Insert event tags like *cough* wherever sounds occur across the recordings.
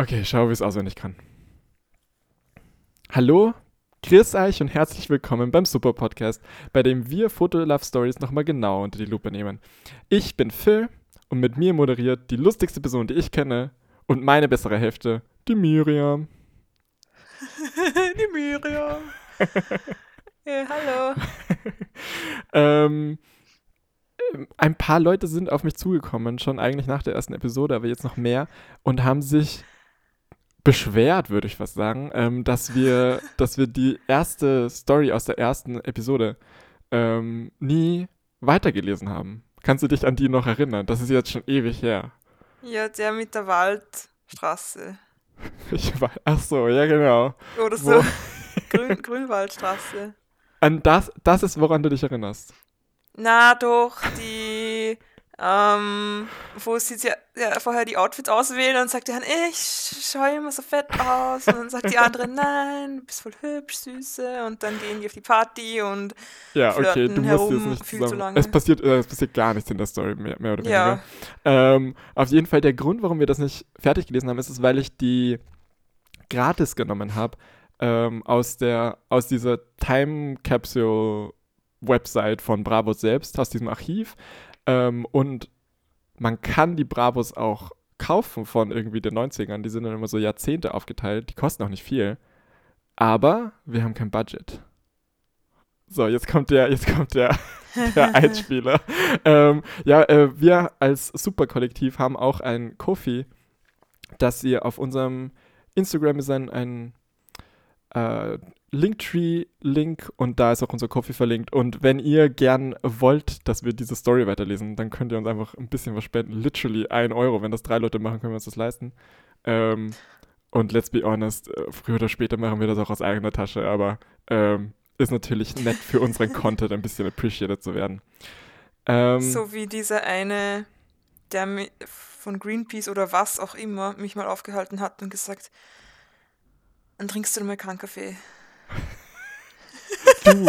Okay, schau, wie es auswendig kann. Hallo, grüß euch und herzlich willkommen beim Super Podcast, bei dem wir Foto-Love Stories nochmal genau unter die Lupe nehmen. Ich bin Phil und mit mir moderiert die lustigste Person, die ich kenne und meine bessere Hälfte, die Miriam. *laughs* die Miriam. *laughs* ja, hallo. *laughs* ähm, ein paar Leute sind auf mich zugekommen, schon eigentlich nach der ersten Episode, aber jetzt noch mehr und haben sich beschwert, würde ich fast sagen, ähm, dass wir, *laughs* dass wir die erste Story aus der ersten Episode ähm, nie weitergelesen haben. Kannst du dich an die noch erinnern? Das ist jetzt schon ewig her. Ja, der mit der Waldstraße. *laughs* Ich war, ach so, ja genau. Oder so. *laughs* Grün, Grünwaldstraße. An das, das ist, woran du dich erinnerst. Na doch, die ähm, wo sie ja, ja, vorher die Outfits auswählen und sagt eine, ich schaue immer so fett aus. Und dann sagt die andere, *laughs* nein, du bist voll hübsch, süße. Und dann gehen die auf die Party und Ja, okay, du musst jetzt nicht viel zusammen. Es passiert, äh, es passiert gar nichts in der Story, mehr, mehr oder weniger. Ja. Ähm, auf jeden Fall, der Grund, warum wir das nicht fertig gelesen haben, ist es, weil ich die gratis genommen habe ähm, aus, der, aus dieser Time Capsule Website von Bravo selbst, aus diesem Archiv. Ähm, und man kann die Bravos auch kaufen von irgendwie den 90ern. Die sind dann immer so Jahrzehnte aufgeteilt. Die kosten auch nicht viel. Aber wir haben kein Budget. So, jetzt kommt der, jetzt kommt der, *laughs* der Einspieler. ähm, ja, äh, wir als Superkollektiv haben auch ein Kofi, das ihr auf unserem Instagram ist ein, ein äh, Linktree-Link und da ist auch unser Coffee verlinkt. Und wenn ihr gern wollt, dass wir diese Story weiterlesen, dann könnt ihr uns einfach ein bisschen was spenden. Literally ein Euro. Wenn das drei Leute machen, können wir uns das leisten. Ähm, und let's be honest, äh, früher oder später machen wir das auch aus eigener Tasche, aber ähm, ist natürlich nett für unseren Content ein bisschen appreciated zu werden. Ähm, so wie dieser eine, der von Greenpeace oder was auch immer mich mal aufgehalten hat und gesagt, dann trinkst du mal keinen Kaffee. *laughs* Du,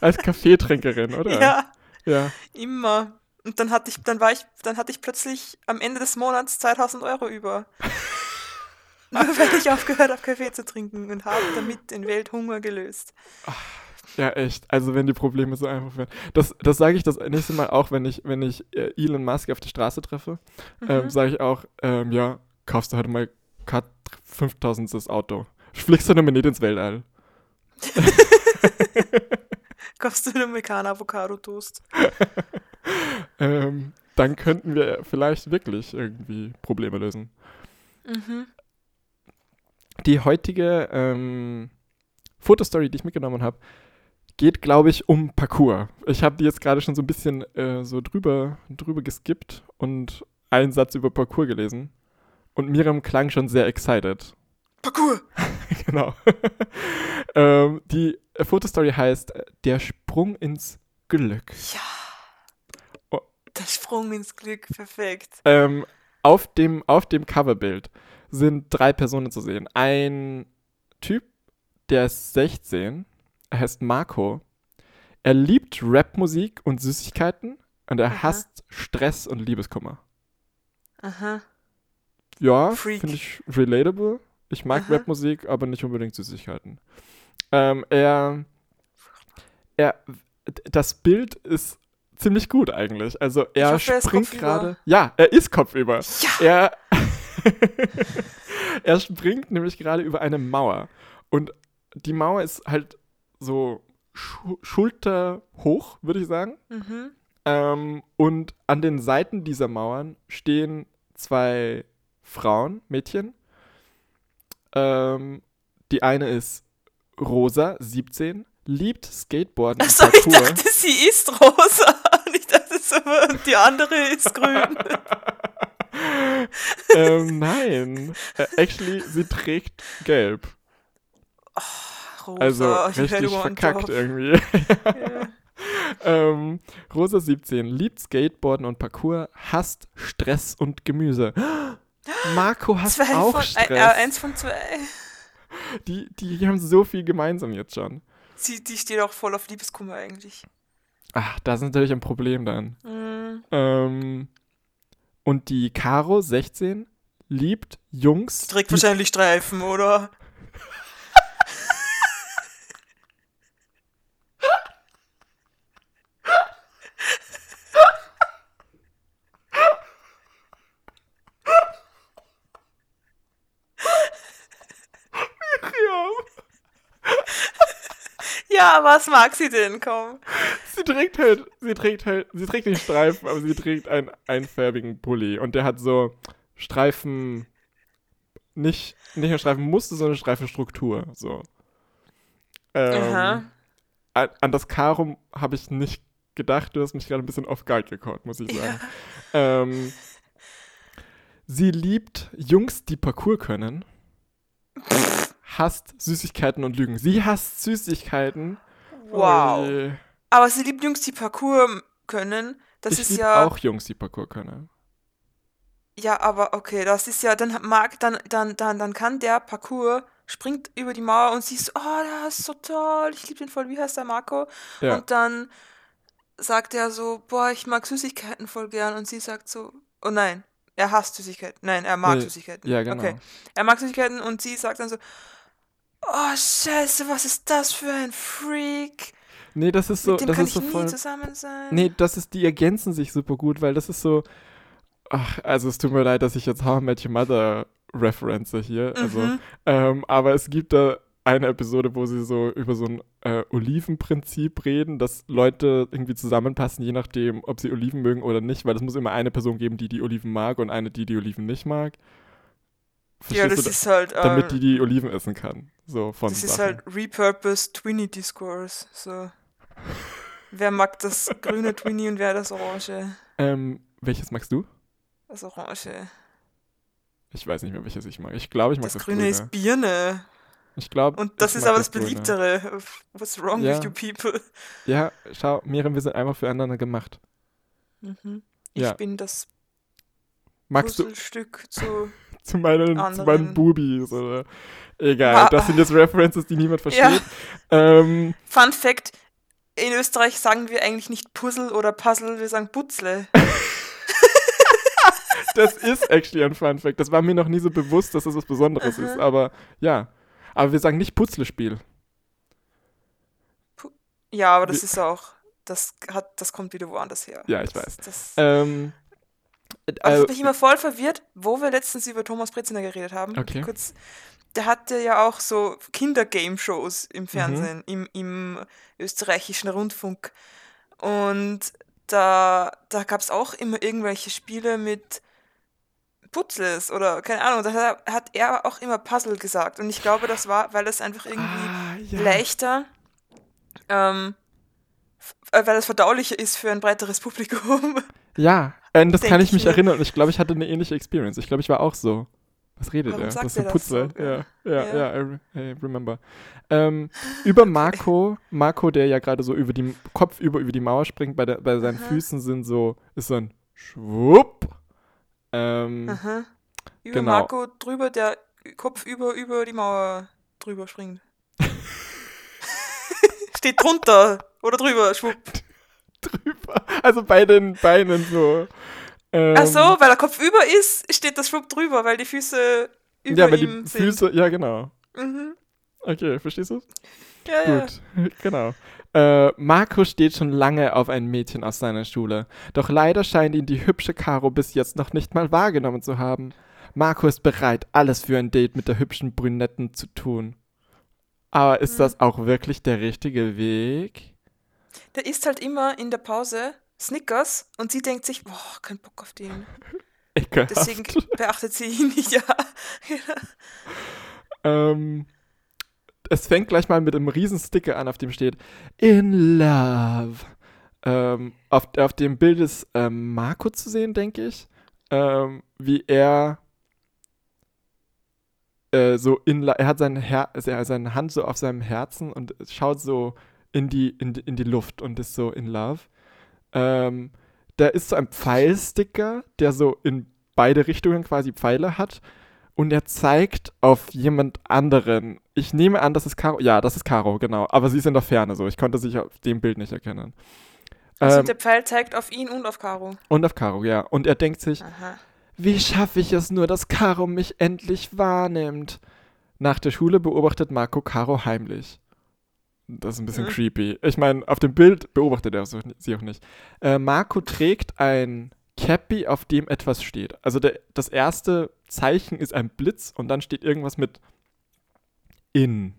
als Kaffeetrinkerin, oder? Ja. Ja. Immer. Und dann hatte ich, dann war ich, dann hatte ich plötzlich am Ende des Monats 2000 Euro über. *laughs* Nur weil ich aufgehört habe, Kaffee zu trinken und habe damit den Welthunger gelöst. Ja, echt. Also wenn die Probleme so einfach werden. Das, das sage ich das nächste Mal auch, wenn ich, wenn ich äh, Elon Musk auf der Straße treffe. Mhm. Ähm, sage ich auch, ähm, ja, kaufst du heute mal 5000 das Auto. Fliegst du damit nicht ins Weltall. *laughs* Kaufst du einen amerikaner Avocado-Toast? ähm, dann könnten wir vielleicht wirklich irgendwie Probleme lösen. Mhm. Die heutige ähm, Fotostory, die ich mitgenommen habe, geht, glaube ich, um Parcours. Ich habe die jetzt gerade schon so ein bisschen äh, so drüber, drüber geskippt und einen Satz über Parcours gelesen. Und Miriam klang schon sehr excited. Parcours! *laughs* genau. *laughs* ähm, die Fotostory heißt Der Sprung ins Glück. Ja. Oh. Der Sprung ins Glück, perfekt. Ähm, auf, dem, auf dem Coverbild sind drei Personen zu sehen. Ein Typ, der ist 16, er heißt Marco. Er liebt Rapmusik und Süßigkeiten und er Aha. hasst Stress und Liebeskummer. Aha. Ja, finde ich relatable. Ich mag. Rapmusik, aber nicht unbedingt Süßigkeiten. Ähm, er, er, das Bild ist ziemlich gut eigentlich. Also er hoffe, springt gerade. Ja, er ist kopfüber. Ja. Er, *laughs* er springt nämlich gerade über eine Mauer. Und die Mauer ist halt so Schu schulterhoch, würde ich sagen. Mhm. Ähm, und an den Seiten dieser Mauern stehen zwei Frauen, Mädchen, ähm, die eine ist Rosa, 17, liebt Skateboarden Achso, ich dachte, sie ist rosa. *laughs* Und ich dachte und die andere ist grün. *laughs* ähm, nein. Äh, actually, sie trägt gelb. Oh, rosa. Also richtig verkackt irgendwie. yeah. *laughs* ähm, Rosa 17 liebt Skateboarden und Parkour, hasst Stress und Gemüse. Marco hast zwei auch von, Stress. Äh, eins von zwei. Die, die haben so viel gemeinsam jetzt schon. Sie, die steht auch voll auf Liebeskummer eigentlich. Ach, das ist natürlich ein Problem dann. Mhm. Ähm, und die Caro, 16, liebt Jungs. Trägt wahrscheinlich Streifen, oder? Ja, *laughs* was mag sie denn, komm? Sie trägt halt, sie trägt halt, sie trägt nicht Streifen, aber sie trägt einen einfärbigen Pulli und der hat so Streifen, nicht, nicht nur Streifenmuster, sondern Streifenstruktur, so. Ähm. An, an das Karo habe ich nicht gedacht, du hast mich gerade ein bisschen off guard gecaut, muss ich sagen. Ja. Ähm, sie liebt Jungs, die Parcours können. *laughs* hasst Süßigkeiten und Lügen. Sie hasst Süßigkeiten. Wow. Oh Aber sie liebt Jungs, die Parcours können. Das ich ist ja auch Jungs, die Parcours können. Ja, aber okay, das ist ja, dann mag, dann, dann, dann, dann kann der Parcours, springt über die Mauer und siehst, oh, das ist so toll, ich liebe den voll, wie heißt der Marco? Ja. Und dann sagt er so, boah, ich mag Süßigkeiten voll gern und sie sagt so, oh nein, er hasst Süßigkeiten. Nein, er mag nee, Süßigkeiten. Ja, genau. Okay. Er mag Süßigkeiten und sie sagt dann so, oh scheiße, was ist das für ein Freak? Nee, das ist so, Mit dem das kann ist so ich voll. Nie zusammen sein. Nee, das ist, die ergänzen sich super gut, weil das ist so. Ach, also es tut mir leid, dass ich jetzt How I Met Your Mother reference hier. Also, mhm. ähm, aber es gibt da eine Episode, wo sie so über so ein äh, Olivenprinzip reden, dass Leute irgendwie zusammenpassen, je nachdem, ob sie Oliven mögen oder nicht, weil es muss immer eine Person geben, die die Oliven mag und eine, die die Oliven nicht mag. Verstehst ja, das du, ist halt. Damit die die Oliven essen kann. So von Das Sachen. ist halt repurposed Twinny Discourse. So. wer mag das grüne Twinny und wer das orange? Ähm, welches magst du? Das orange. Ich weiß nicht mehr, welches ich mag. Ich glaube, ich mag das, das grüne. grüne ist Birne. Ich glaube. Und das ist aber das, das beliebtere. What's wrong ja. with you people? Ja, schau, Miriam, wir sind einfach füreinander gemacht. Mhm. Ich ja. bin das Magst Puzzlestück du? zu *laughs* zu meinen, zu meinen Bubis oder egal. Ah. Das sind jetzt References, die niemand *laughs* versteht. Ja. Ähm, Fun Fact: In Österreich sagen wir eigentlich nicht Puzzle oder Puzzle, wir sagen Putzle. *laughs* das ist actually ein Fun Fact. Das war mir noch nie so bewusst, dass das was Besonderes -huh. ist. Aber ja. Aber wir sagen nicht Putzlespiel. ja, aber das Wie ist auch. Das, hat, das kommt wieder woanders her. Ja, ich das, weiß. Das, ähm, aber ich bin immer voll verwirrt, wo wir letztens über Thomas Breziner geredet haben. Okay. Kurz, der hatte ja auch so Kinder-Game-Shows im Fernsehen, mhm. im, im österreichischen Rundfunk. Und da, da gab es auch immer irgendwelche Spiele mit Putzles oder keine Ahnung. Da hat er auch immer Puzzle gesagt. Und ich glaube, das war, weil es einfach irgendwie ah, ja. leichter, ähm, weil es verdaulicher ist für ein breiteres *laughs* Publikum. Ja, äh, das kann ich mich mir. erinnern und ich glaube, ich hatte eine ähnliche Experience. Ich glaube, ich war auch so. Was redet Warum er? Das ist ein Putzer. So? Ja, ja, ja, ja, I, remember. Ähm, über Marco, Marco, der ja gerade so über die Kopf über, über die Mauer springt, bei, der, bei seinen Aha. Füßen sind so, ist so ein Schwupp. Ähm, Aha. Über genau. Marco drüber, der Kopf über, über die Mauer drüber springt. *laughs* *laughs* Steht drunter oder drüber, schwupp drüber. Also bei den Beinen so. Ähm, Ach so, weil der Kopf über ist, steht das Schwupp drüber, weil die Füße über ja, weil ihm die sind. Füße, ja genau. Mhm. Okay, verstehst du? Ja, Gut, ja. *laughs* genau. Äh, Marco steht schon lange auf ein Mädchen aus seiner Schule. Doch leider scheint ihn die hübsche Caro bis jetzt noch nicht mal wahrgenommen zu haben. Marco ist bereit, alles für ein Date mit der hübschen Brünetten zu tun. Aber ist mhm. das auch wirklich der richtige Weg? Der isst halt immer in der Pause Snickers und sie denkt sich, boah, kein Bock auf den. *laughs* Ekelhaft. Deswegen beachtet sie ihn nicht, *laughs* ja. *laughs* ähm, es fängt gleich mal mit einem riesen Sticker an, auf dem steht In Love. Ähm, auf, auf dem Bild ist ähm, Marco zu sehen, denke ich. Ähm, wie er äh, so in er hat sein Her seine Hand so auf seinem Herzen und schaut so in die, in, in die Luft und ist so in Love. Ähm, da ist so ein Pfeilsticker, der so in beide Richtungen quasi Pfeile hat. Und er zeigt auf jemand anderen. Ich nehme an, das ist Caro. Ja, das ist Caro, genau. Aber sie ist in der Ferne so. Ich konnte sich auf dem Bild nicht erkennen. Also ähm, der Pfeil zeigt auf ihn und auf Caro. Und auf Caro, ja. Und er denkt sich, Aha. Wie schaffe ich es nur, dass Caro mich endlich wahrnimmt? Nach der Schule beobachtet Marco Caro heimlich. Das ist ein bisschen mhm. creepy. Ich meine, auf dem Bild beobachtet er sie auch nicht. Äh, Marco trägt ein Cappy, auf dem etwas steht. Also der, das erste Zeichen ist ein Blitz und dann steht irgendwas mit in.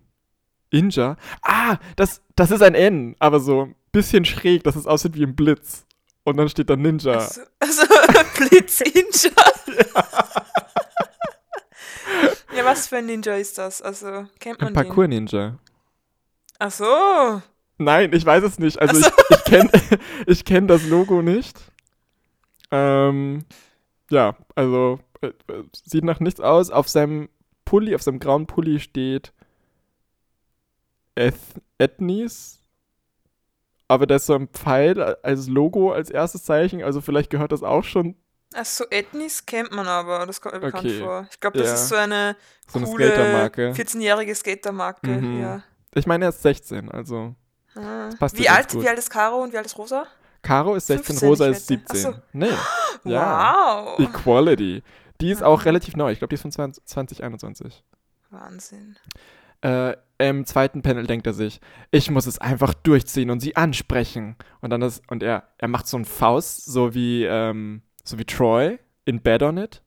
Inja? Ah, das, das ist ein N, aber so ein bisschen schräg, dass es aussieht wie ein Blitz. Und dann steht da Ninja. Also, also *laughs* Blitz Ninja. ja. *laughs* ja, was für ein Ninja ist das? Also, kennt man ein Parkour-Ninja. Ach so. Nein, ich weiß es nicht. Also, so. ich, ich kenne *laughs* ich kenn das Logo nicht. Ähm, ja, also, äh, sieht nach nichts aus. Auf seinem Pulli, auf seinem grauen Pulli steht Eth Ethnies. Aber da ist so ein Pfeil als Logo, als erstes Zeichen. Also vielleicht gehört das auch schon. Achso, Ethnies kennt man aber. Das kommt mir bekannt okay. vor. Ich glaube, das ja. ist so eine so eine coole Skatermarke. 14-jährige Skatermarke. Mhm. Ja. Ich meine, er ist 16, also. Ah. Wie alt, wie alt ist Caro und wie alt ist Rosa? Caro ist 16, 15, Rosa ist 17. So. Nee. *laughs* Ja. Wow. Equality. Die ist auch relativ neu. Ich glaube, die ist von 20, 2021. Wahnsinn. Äh, Im zweiten Panel denkt er sich, ich muss es einfach durchziehen und sie ansprechen. Und dann ist, und er, er macht so einen Faust, so wie, ähm, so wie Troy in Bed on It.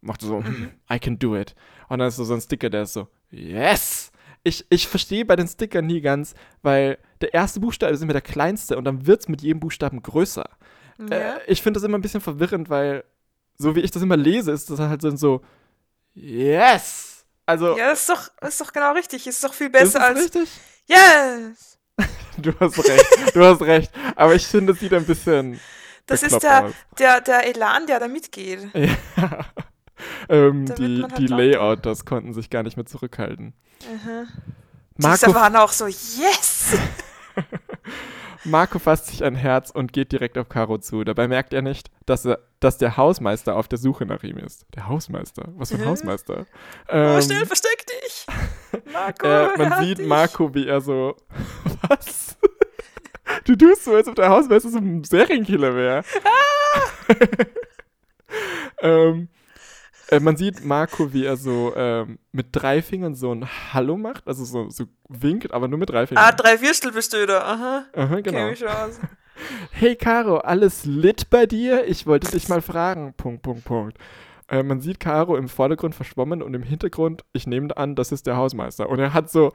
Macht so, mhm. I can do it. Und dann ist so, so ein Sticker, der ist so, yes! Ich, ich verstehe bei den Stickern nie ganz, weil der erste Buchstabe ist immer der kleinste und dann wird es mit jedem Buchstaben größer. Ja. Äh, ich finde das immer ein bisschen verwirrend, weil so wie ich das immer lese, ist das halt so, yes! Also. Ja, das ist doch, das ist doch genau richtig. Das ist doch viel besser ist das als. richtig? Yes! *laughs* du hast recht. Du hast recht. Aber ich finde, es sieht ein bisschen. Das ist der, der, der Elan, der da mitgeht. *laughs* Ja. *laughs* ähm, die halt die Layout, das konnten sich gar nicht mehr zurückhalten. Mhm. Marco Diese waren auch so, yes! *laughs* Marco fasst sich ein Herz und geht direkt auf Caro zu. Dabei merkt er nicht, dass, er, dass der Hausmeister auf der Suche nach ihm ist. Der Hausmeister? Was für ein Hausmeister? Oh, ähm, schnell, versteck dich! *laughs* Marco, äh, Man sieht dich. Marco, wie er so. Was? du tust so, als ob der Hausmeister so ein Serienkiller wäre. Ah! ähm, äh, man sieht Marco, wie er so ähm, mit drei Fingern so ein Hallo macht, also so, so winkt, aber nur mit drei Fingern. Ah, drei Würstel bist du da, aha. Aha, genau. *laughs* Hey Caro, alles lit bei dir? Ich wollte dich mal fragen. Punkt, Punkt, Punkt. Äh, man sieht Caro im Vordergrund verschwommen und im Hintergrund, ich nehme an, das ist der Hausmeister. Und er hat so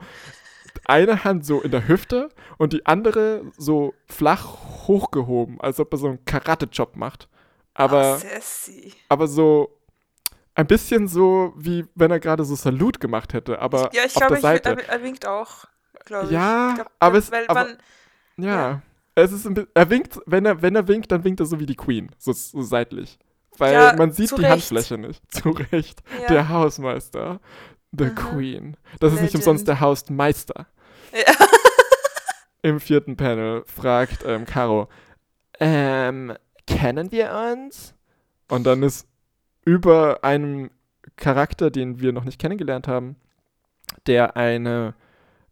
eine Hand so in der Hüfte und die andere so flach hochgehoben, als ob er so einen Karate-Job macht. Aber, oh, aber so ein bisschen so, wie wenn er gerade so Salut gemacht hätte, aber ja, ich auf glaube, der Seite. Er, er, winkt auch, glaube ja, ich. Ja, aber es, aber, man, ja, ja, es ist ein er winkt, wenn er, wenn er winkt, dann winkt er so wie die Queen, so, so seitlich. Weil ja, man sieht die Recht. Handfläche nicht. *laughs* Zu Recht. Ja. Der Hausmeister. The Aha. Queen. Das Legend. ist nicht umsonst der Hausmeister. Ja. *laughs* Im vierten Panel fragt ähm, Caro, ähm, kennen wir uns? Und dann ist über einem Charakter, den wir noch nicht kennengelernt haben, der eine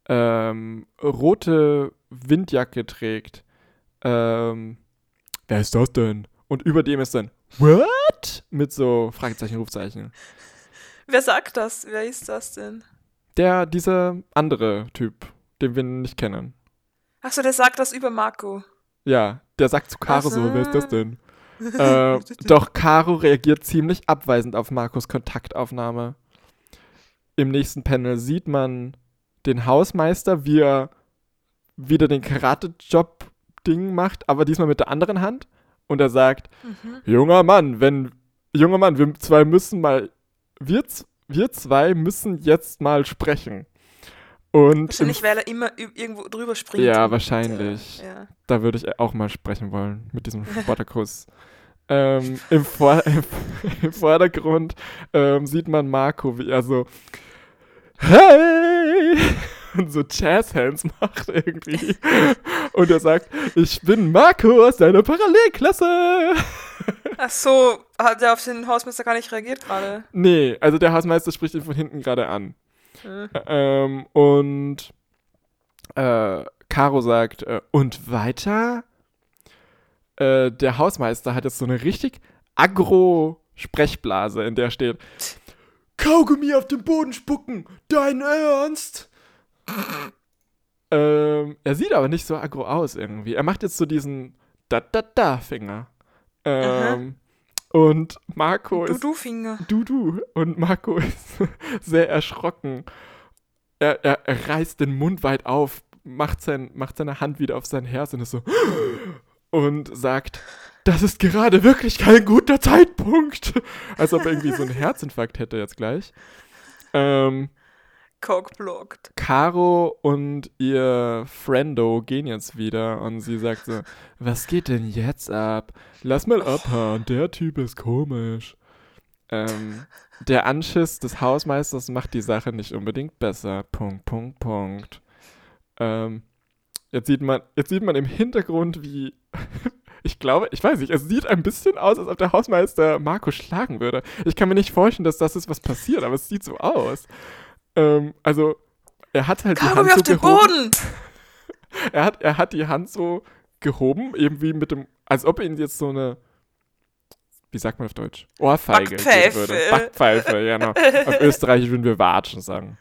ähm, rote Windjacke trägt. Ähm, wer ist das denn? Und über dem ist dann What? Mit so Fragezeichen, Rufzeichen. Wer sagt das? Wer ist das denn? Der, dieser andere Typ, den wir nicht kennen. Achso, der sagt das über Marco. Ja, der sagt zu Caro so, wer ist das denn? *laughs* äh, doch Caro reagiert ziemlich abweisend auf Markus Kontaktaufnahme. Im nächsten Panel sieht man den Hausmeister, wie er wieder den Karate-Job-Ding macht, aber diesmal mit der anderen Hand. Und er sagt: mhm. Junger Mann, wenn. Junger Mann, wir zwei müssen mal. Wir, wir zwei müssen jetzt mal sprechen. Und wahrscheinlich, weil er immer irgendwo drüber springt. Ja, wahrscheinlich. Ja. Da würde ich auch mal sprechen wollen mit diesem *laughs* Spartakus. ähm, im, Vor *laughs* im, Vordergrund ähm, sieht man Marco, wie er so Hey! *laughs* und so Jazz-Hands macht irgendwie. und er sagt, ich bin Marco aus deiner Parallelklasse. Ach so, hat er auf den Hausmeister gar nicht reagiert gerade? Nee, also der Hausmeister spricht ihn von hinten gerade an. Mhm. Ähm, und äh, Caro sagt, äh, und weiter? Äh, der Hausmeister hat jetzt so eine richtig aggro Sprechblase, in der steht Kaugummi auf den Boden spucken, dein Ernst? ähm, er sieht aber nicht so aggro aus irgendwie. Er macht jetzt so diesen Da-Da-Da-Finger. Ähm, und Marco ist. Du-Du-Finger. Du-Du. Und Marco *laughs* ist sehr erschrocken. Er, er, er reißt den Mund weit auf, macht, sein, macht seine Hand wieder auf sein Herz und ist so. *gasps* Und sagt: Das ist gerade wirklich kein guter Zeitpunkt. *laughs* Als ob er irgendwie so einen *laughs* Herzinfarkt hätte jetzt gleich. Ähm. Cockblocked. Caro und ihr Friendo gehen jetzt wieder und sie sagt so, was geht denn jetzt ab? Lass mal abhauen, der Typ ist komisch. Ähm, der Anschiss des Hausmeisters macht die Sache nicht unbedingt besser. Punkt, Punkt, Punkt. Ähm, jetzt sieht man, jetzt sieht man im Hintergrund, wie *laughs* ich glaube, ich weiß nicht, es sieht ein bisschen aus, als ob der Hausmeister Marco schlagen würde. Ich kann mir nicht vorstellen, dass das ist, was passiert, aber es sieht so aus. Ähm, also, er hat halt Kaugummi die Hand so gehoben. Boden! *laughs* er, hat, er hat die Hand so gehoben, irgendwie mit dem, als ob er ihn jetzt so eine, wie sagt man auf Deutsch? Ohrfeige Backpfeife. geben würde. Backpfeife, genau. auf Österreichisch würden wir Watschen sagen.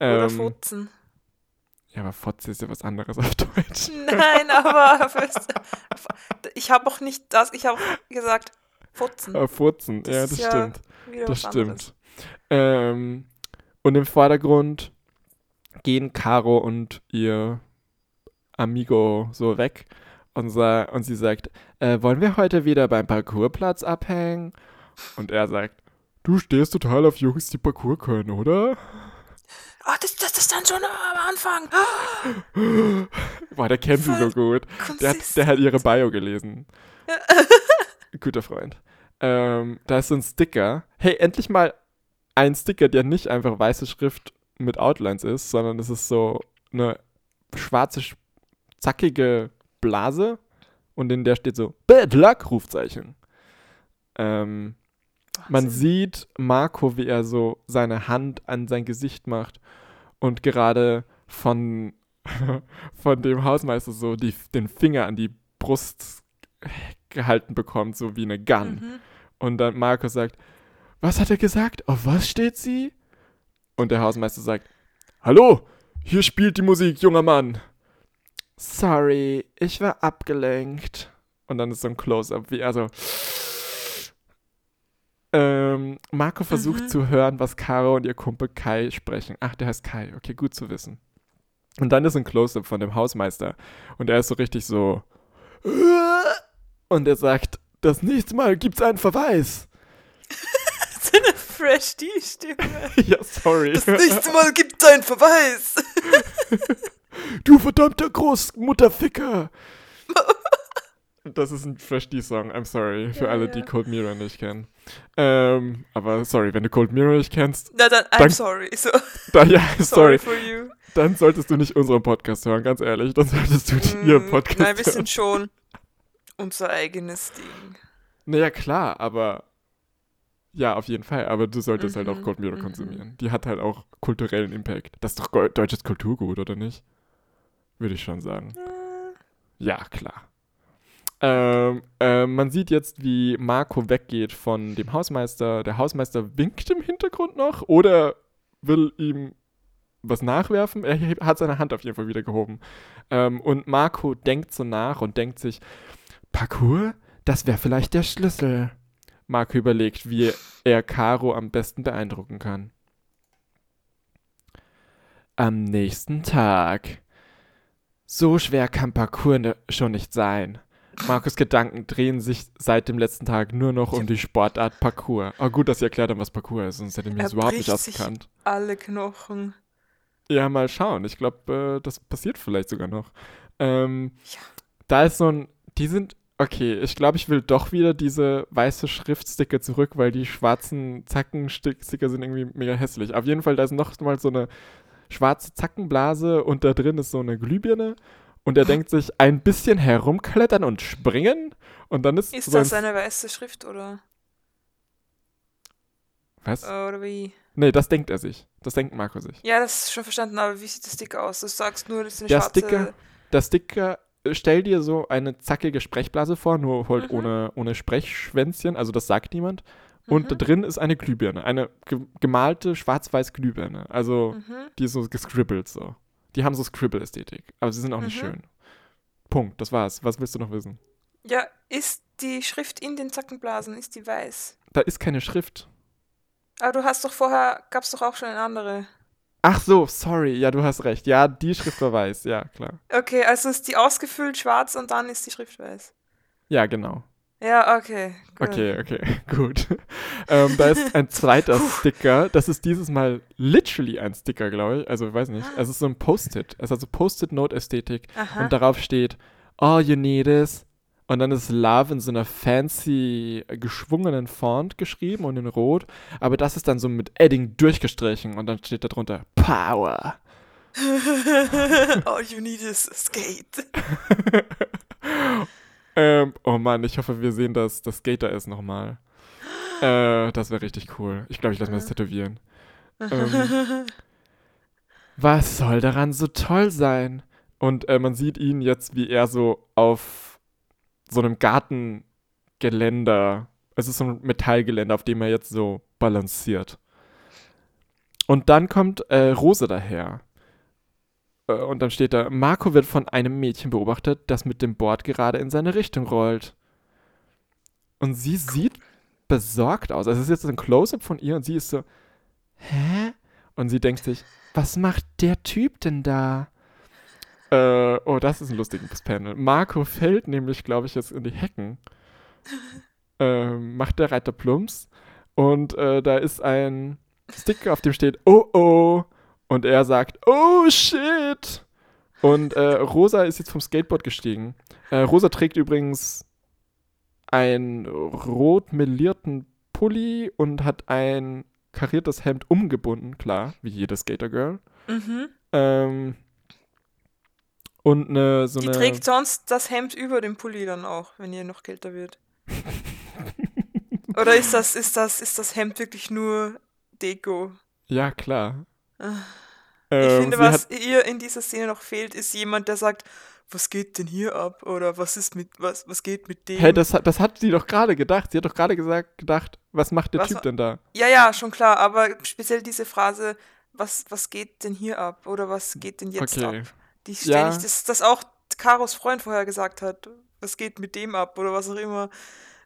Ähm, Oder Futzen. Ja, aber Fotze ist ja was anderes auf Deutsch. Nein, aber ich habe auch nicht das, ich habe gesagt Futzen. Futzen, das ja, das stimmt. Ja das stimmt. Ähm, und im Vordergrund gehen Caro und ihr Amigo so weg und, sa und sie sagt, äh, wollen wir heute wieder beim Parkourplatz abhängen? Und er sagt, du stehst total auf Jungs, die Parkour können, oder? Ah, oh, das, das ist dann schon am Anfang. Boah, der kennt sie so gut. Der hat, der hat ihre Bio gelesen. *laughs* Guter Freund. Ähm, da ist so ein Sticker. Hey, endlich mal ein Sticker, der nicht einfach weiße Schrift mit Outlines ist, sondern es ist so eine schwarze, zackige Blase und in der steht so Bad Luck, Rufzeichen. Ähm, man sieht Marco, wie er so seine Hand an sein Gesicht macht und gerade von, *laughs* von dem Hausmeister so die, den Finger an die Brust gehalten bekommt, so wie eine Gun. Mhm. Und dann Marco sagt, was hat er gesagt? Auf was steht sie? Und der Hausmeister sagt, Hallo, hier spielt die Musik, junger Mann. Sorry, ich war abgelenkt. Und dann ist so ein Close-up, wie er so. Ähm, Marco versucht mhm. zu hören, was Caro und ihr Kumpel Kai sprechen. Ach, der heißt Kai. Okay, gut zu wissen. Und dann ist ein Close-up von dem Hausmeister. Und er ist so richtig so. Und er sagt: Das nächste Mal gibt's einen Verweis. *laughs* fresh die Stimme. *laughs* ja, sorry. Das nächste Mal gibt es einen Verweis. *laughs* du verdammter Großmutterficker. Das ist ein Fresh D-Song, I'm sorry, für ja, alle, ja. die Cold Mirror nicht kennen. Ähm, aber sorry, wenn du Cold Mirror nicht kennst. Na dann, I'm dann, sorry. So. *laughs* Dann, ja, sorry. sorry for you. Dann solltest du nicht unseren Podcast hören, ganz ehrlich. Dann solltest du mm, ihren Podcast hören. Nein, wir sind schon unser eigenes Ding. Naja, klar, aber ja, auf jeden Fall. Aber du solltest mhm. halt auch Mirror mhm. konsumieren. Die hat halt auch kulturellen Impact. Das ist doch deutsches Kulturgut, oder nicht? Würde ich schon sagen. Ja, klar. Ähm, äh, man sieht jetzt, wie Marco weggeht von dem Hausmeister. Der Hausmeister winkt im Hintergrund noch oder will ihm was nachwerfen. Er hat seine Hand auf jeden Fall wieder gehoben. Ähm, und Marco denkt so nach und denkt sich, Parcours, das wäre vielleicht der Schlüssel. Marco überlegt, wie er Caro am besten beeindrucken kann. Am nächsten Tag. So schwer kann Parkour ne, schon nicht sein. Markus Gedanken drehen sich seit dem letzten Tag nur noch um die Sportart Parkour. Oh, gut, dass ihr erklärt habt, was Parkour ist, sonst hätte ich mich das überhaupt nicht ausgekannt. Alle Knochen. Ja, mal schauen. Ich glaube, äh, das passiert vielleicht sogar noch. Ähm, ja. Da ist so ein. Die sind Okay, ich glaube, ich will doch wieder diese weiße Schriftsticker zurück, weil die schwarzen Zackensticker sind irgendwie mega hässlich. Auf jeden Fall, da ist noch mal so eine schwarze Zackenblase und da drin ist so eine Glühbirne. Und er denkt sich, ein bisschen herumklettern und springen. Und dann ist. Ist so das eine weiße Schrift oder? Was? Oder wie? Nee, das denkt er sich. Das denkt Marco sich. Ja, das ist schon verstanden, aber wie sieht der Sticker aus? Du sagst nur, das ist eine der schwarze... Sticker, der Sticker stell dir so eine zackige Sprechblase vor, nur halt mhm. ohne, ohne Sprechschwänzchen, also das sagt niemand. Und da drin ist eine Glühbirne, eine ge gemalte schwarz-weiß Glühbirne. Also mhm. die ist so gescribbelt so. Die haben so Scribble-Ästhetik, aber sie sind auch nicht schön. Punkt, das war's. Was willst du noch wissen? Ja, ist die Schrift in den Zackenblasen, ist die weiß? Da ist keine Schrift. Aber du hast doch vorher, gab's doch auch schon eine andere. Ach so, sorry, ja, du hast recht. Ja, die Schrift war weiß, ja, klar. Okay, also ist die ausgefüllt schwarz und dann ist die Schrift weiß. Ja, genau. Ja, okay. Gut. Okay, okay, *laughs* gut. ähm, da ist ein zweiter Sticker. Das ist dieses Mal literally ein Sticker, glaube ich. Also, weiß nicht. Es ist so ein Post-it. Es hat so Post-it-Note-Ästhetik. Und darauf steht, all you need is. Und dann ist Love in so einer fancy, geschwungenen Font geschrieben und in Rot. Aber das ist dann so mit Edding durchgestrichen. Und dann steht da drunter Power. all *laughs* you need is a skate. *laughs* Ähm, oh Mann, ich hoffe, wir sehen das, das Skater ist nochmal. Äh, das wäre richtig cool. Ich glaube, ich lasse mir das tätowieren. *laughs* Ähm, was soll daran so toll sein? Und äh, man sieht ihn jetzt, wie er so auf so einem Gartengeländer, es ist so ein Metallgeländer, auf dem er jetzt so balanciert. Und dann kommt äh, Rose daher. Äh, und dann steht da, Marco wird von einem Mädchen beobachtet, das mit dem Board gerade in seine Richtung rollt. Und sie sieht besorgt aus. Also es ist jetzt ein Close-up von ihr und sie ist so, hä? Und sie denkt sich, was macht der Typ denn da? Äh, oh, das ist ein lustiges Panel. Marco fällt nämlich, glaube ich, jetzt in die Hecken. *laughs* Ähm, macht der Reiter Plumps. Und äh, da ist ein Sticker, auf dem steht, oh oh. Und er sagt, oh shit. Und äh, Rosa ist jetzt vom Skateboard gestiegen. Äh, Rosa trägt übrigens einen rot melierten Pulli und hat ein kariertes Hemd umgebunden, klar, wie jede Skatergirl. Mhm. Ähm, und eine, so Die eine. trägt sonst das Hemd über dem Pulli dann auch, wenn ihr noch kälter wird. *laughs* Oder ist das, ist das, ist das Hemd wirklich nur Deko? Ja, klar. Ich ähm, finde, was ihr in dieser Szene noch fehlt, ist jemand, der sagt, was geht denn hier ab? Oder was ist mit, was, was geht mit dem? Hey, das, das hat sie doch gerade gedacht. Sie hat doch gerade gesagt, gedacht, was macht der was, Typ denn da? Ja, ja, schon klar, aber speziell diese Phrase, was, was geht denn hier ab? Oder was geht denn jetzt okay. ab? Die stelle ja. das, das auch Karos Freund vorher gesagt hat. Was geht mit dem ab? Oder was auch immer.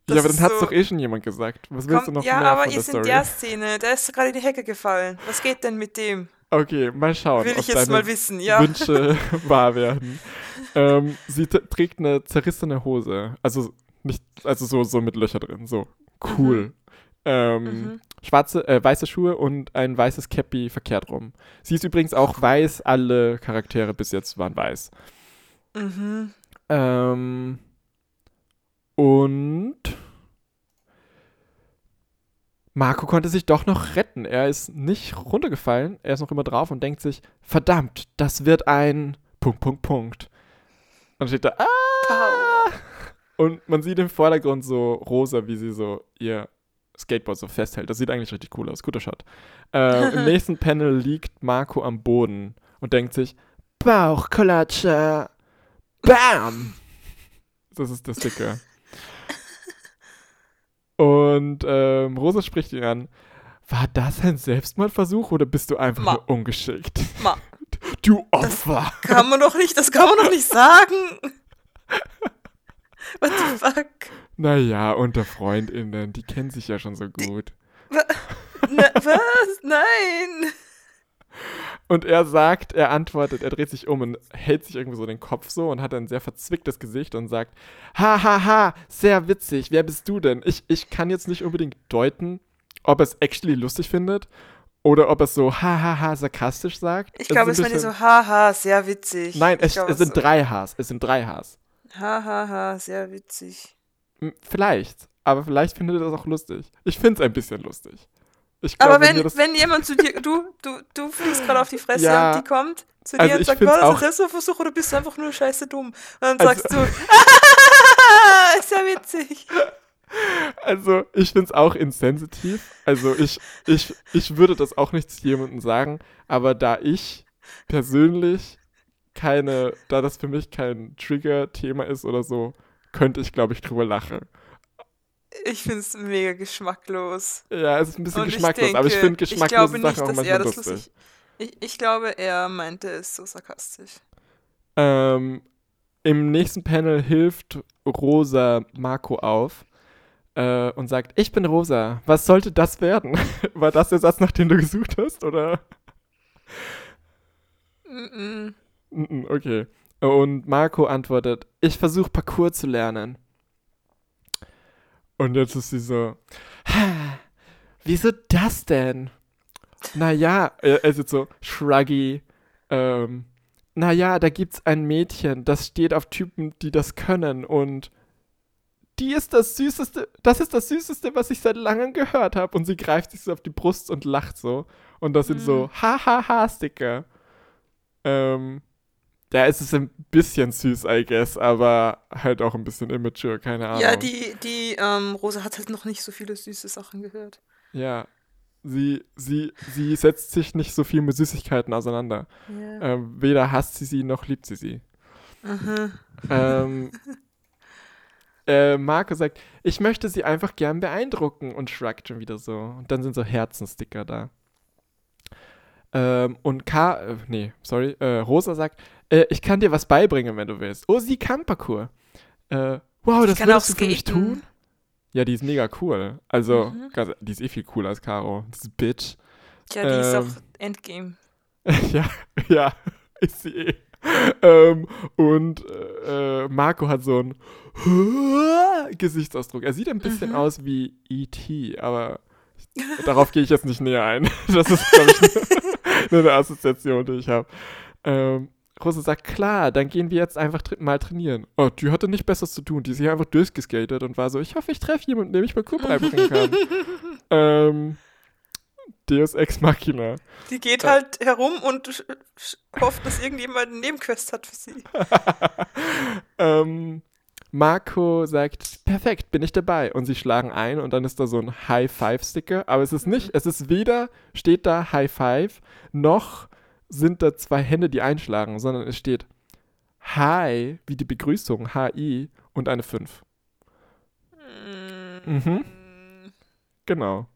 Das ja, aber dann hat es so, doch eh schon jemand gesagt. Was willst du noch Ja, mehr aber ihr in der Szene, da ist gerade in die Hecke gefallen. Was geht denn mit dem? Okay, mal schauen. Will ich jetzt mal wissen, ja. Wünsche *laughs* wahr werden. ähm, sie trägt eine zerrissene Hose. Also nicht, also so, so mit Löcher drin. So. Cool. Mhm. Ähm, mhm. Schwarze, äh, weiße Schuhe und ein weißes Cappy verkehrt rum. Sie ist übrigens auch weiß, alle Charaktere bis jetzt waren weiß. Mhm. Ähm, und Marco konnte sich doch noch retten. Er ist nicht runtergefallen, er ist noch immer drauf und denkt sich, verdammt, das wird ein Punkt, Punkt, Punkt. Und steht da, ah! Und man sieht im Vordergrund so Rosa, wie sie so ihr Skateboard so festhält. Das sieht eigentlich richtig cool aus. Guter Shot. Äh, Im *laughs* nächsten Panel liegt Marco am Boden und denkt sich, Bauchklatscher. Bam! Das ist der Sticker. *laughs* Und ähm, Rosa spricht ihn an. War das ein Selbstmordversuch oder bist du einfach Ma. nur ungeschickt? Ma. *laughs* Du Opfer. Das kann man doch nicht, das kann man doch nicht sagen. What the fuck? Naja, unter FreundInnen, die kennen sich ja schon so gut. Na, was? Nein! Und er sagt, er antwortet, er dreht sich um und hält sich irgendwie so den Kopf so und hat ein sehr verzwicktes Gesicht und sagt, ha, ha, ha, sehr witzig, wer bist du denn? Ich, ich kann jetzt nicht unbedingt deuten, ob er es actually lustig findet oder ob er es so ha, ha, ha sarkastisch sagt. Ich glaube, es ist so ha, ha, sehr witzig. Nein, es, glaub, es sind so. drei Hs, es sind drei Hs. Ha, ha, ha, sehr witzig. Vielleicht, aber vielleicht findet er das auch lustig. Ich finde es ein bisschen lustig. Glaub, aber wenn, wenn, wenn jemand zu dir, du, du, du fliegst gerade auf die Fresse ja, und die kommt zu dir also und sagt, war das ein Selbstversuch oder bist du einfach nur scheiße dumm? Und dann also, sagst du, *laughs* ist ja witzig. Also, ich finde es auch insensitiv. Also, ich, ich, ich würde das auch nicht zu jemandem sagen, aber da ich persönlich keine, da das für mich kein Trigger-Thema ist oder so, könnte ich, glaube ich, drüber lachen. Ich finde es mega geschmacklos. Ja, es ist ein bisschen Und geschmacklos, ich denke, aber ich finde geschmacklose ich Sachen auch manchmal lustig. lustig. Ich, ich glaube, er meinte es so sarkastisch. Ähm, Im nächsten Panel hilft Rosa Marco auf äh, und sagt, ich bin Rosa, was sollte das werden? *laughs* War das der Satz, nach dem du gesucht hast, oder? Mm, -mm. okay. Und Marco antwortet, ich versuche Parcours zu lernen. Und jetzt ist sie so, wieso das denn? Naja, er ist jetzt so shruggy. Ähm, naja, da gibt's ein Mädchen, das steht auf Typen, die das können und die ist das Süßeste, das ist das Süßeste, was ich seit langem gehört habe. Und sie greift sich so auf die Brust und lacht so. Und das sind mhm. so Ha-Ha-Ha-Sticker. Ähm, ja, es ist ein bisschen süß, I guess, aber halt auch ein bisschen immature, keine Ahnung. Ja, die, die ähm, Rosa hat halt noch nicht so viele süße Sachen gehört. Ja, sie, sie, sie setzt sich nicht so viel mit Süßigkeiten auseinander. Ja. Ähm, weder hasst sie sie, noch liebt sie sie. Aha. Ähm, *laughs* äh, Marco sagt, ich möchte sie einfach gern beeindrucken und shrugt schon wieder so. Und dann sind so Herzensticker da. Ähm, und K, äh, nee, sorry, äh, Rosa sagt, äh, ich kann dir was beibringen, wenn du willst. Oh, sie kann Parkour. Äh, wow, das würdest du für mich tun? Ja, die ist mega cool. Also, mhm. die ist eh viel cooler als Caro. Das ist Bitch. Ja, die ähm, ist auch Endgame. *laughs* ja, ja, ist sie eh. ähm, und äh, Marco hat so einen *laughs* Gesichtsausdruck. Er sieht ein bisschen mhm. aus wie E.T., aber *laughs* darauf gehe ich jetzt nicht näher ein. Das ist, glaube ich, nur eine Assoziation, die ich habe. Ähm, Rose sagt, klar, dann gehen wir jetzt einfach mal trainieren. Oh, die hatte nicht Besseres zu tun. Die ist hier einfach durchgeskatet und war so, ich hoffe, ich treffe jemanden, der mich mal Parkour beibringen kann. *laughs* ähm, Deus Ex Machina. Die geht halt herum und hofft, dass irgendjemand eine Nebenquest hat für sie. *laughs* ähm, Marco sagt, perfekt, bin ich dabei. Und sie schlagen ein und dann ist da so ein High-Five-Sticker. Aber es ist nicht, es ist weder steht da High-Five, noch sind da zwei Hände, die einschlagen, sondern es steht Hi, wie die Begrüßung, H-I und eine 5. Mm. Mhm. Genau.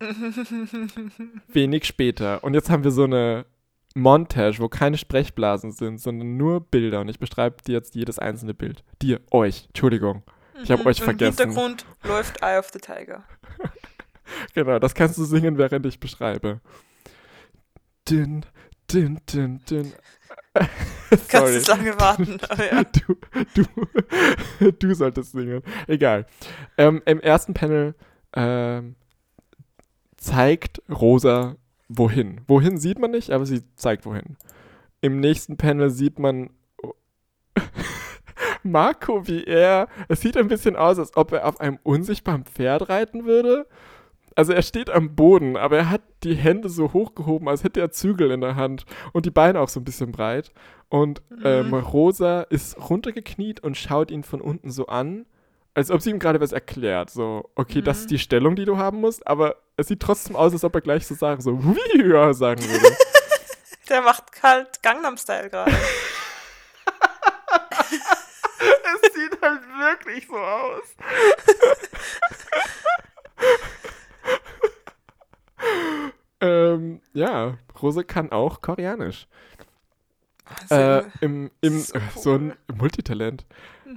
*laughs* Wenig später. Und jetzt haben wir so eine Montage, wo keine Sprechblasen sind, sondern nur Bilder. Und ich beschreibe dir jetzt jedes einzelne Bild. Dir, euch, Entschuldigung. Ich habe mhm. euch vergessen. Im Hintergrund läuft Eye of the Tiger. *laughs* genau, das kannst du singen, während ich beschreibe. Din, din, din, din. Kannst du lange warten. *laughs* Ja. Du, du, du solltest singen. Egal. Ähm, Im ersten Panel ähm, zeigt Rosa wohin. Wohin sieht man nicht, aber sie zeigt wohin. Im nächsten Panel sieht man *laughs* Marco, wie er. Es sieht ein bisschen aus, als ob er auf einem unsichtbaren Pferd reiten würde. Also er steht am Boden, aber er hat die Hände so hochgehoben, als hätte er Zügel in der Hand und die Beine auch so ein bisschen breit. Und ähm, mhm. Rosa ist runtergekniet und schaut ihn von unten so an als ob sie ihm gerade was erklärt. So, okay, mhm. das ist die Stellung, die du haben musst, aber es sieht trotzdem aus, als ob er gleich so sagen, so, wie sagen würde. *laughs* Der macht halt Gangnam-Style gerade. *laughs* es sieht halt wirklich so aus. *laughs* ähm, ja, Rose kann auch Koreanisch. Äh, im, im, so, cool. so ein Multitalent.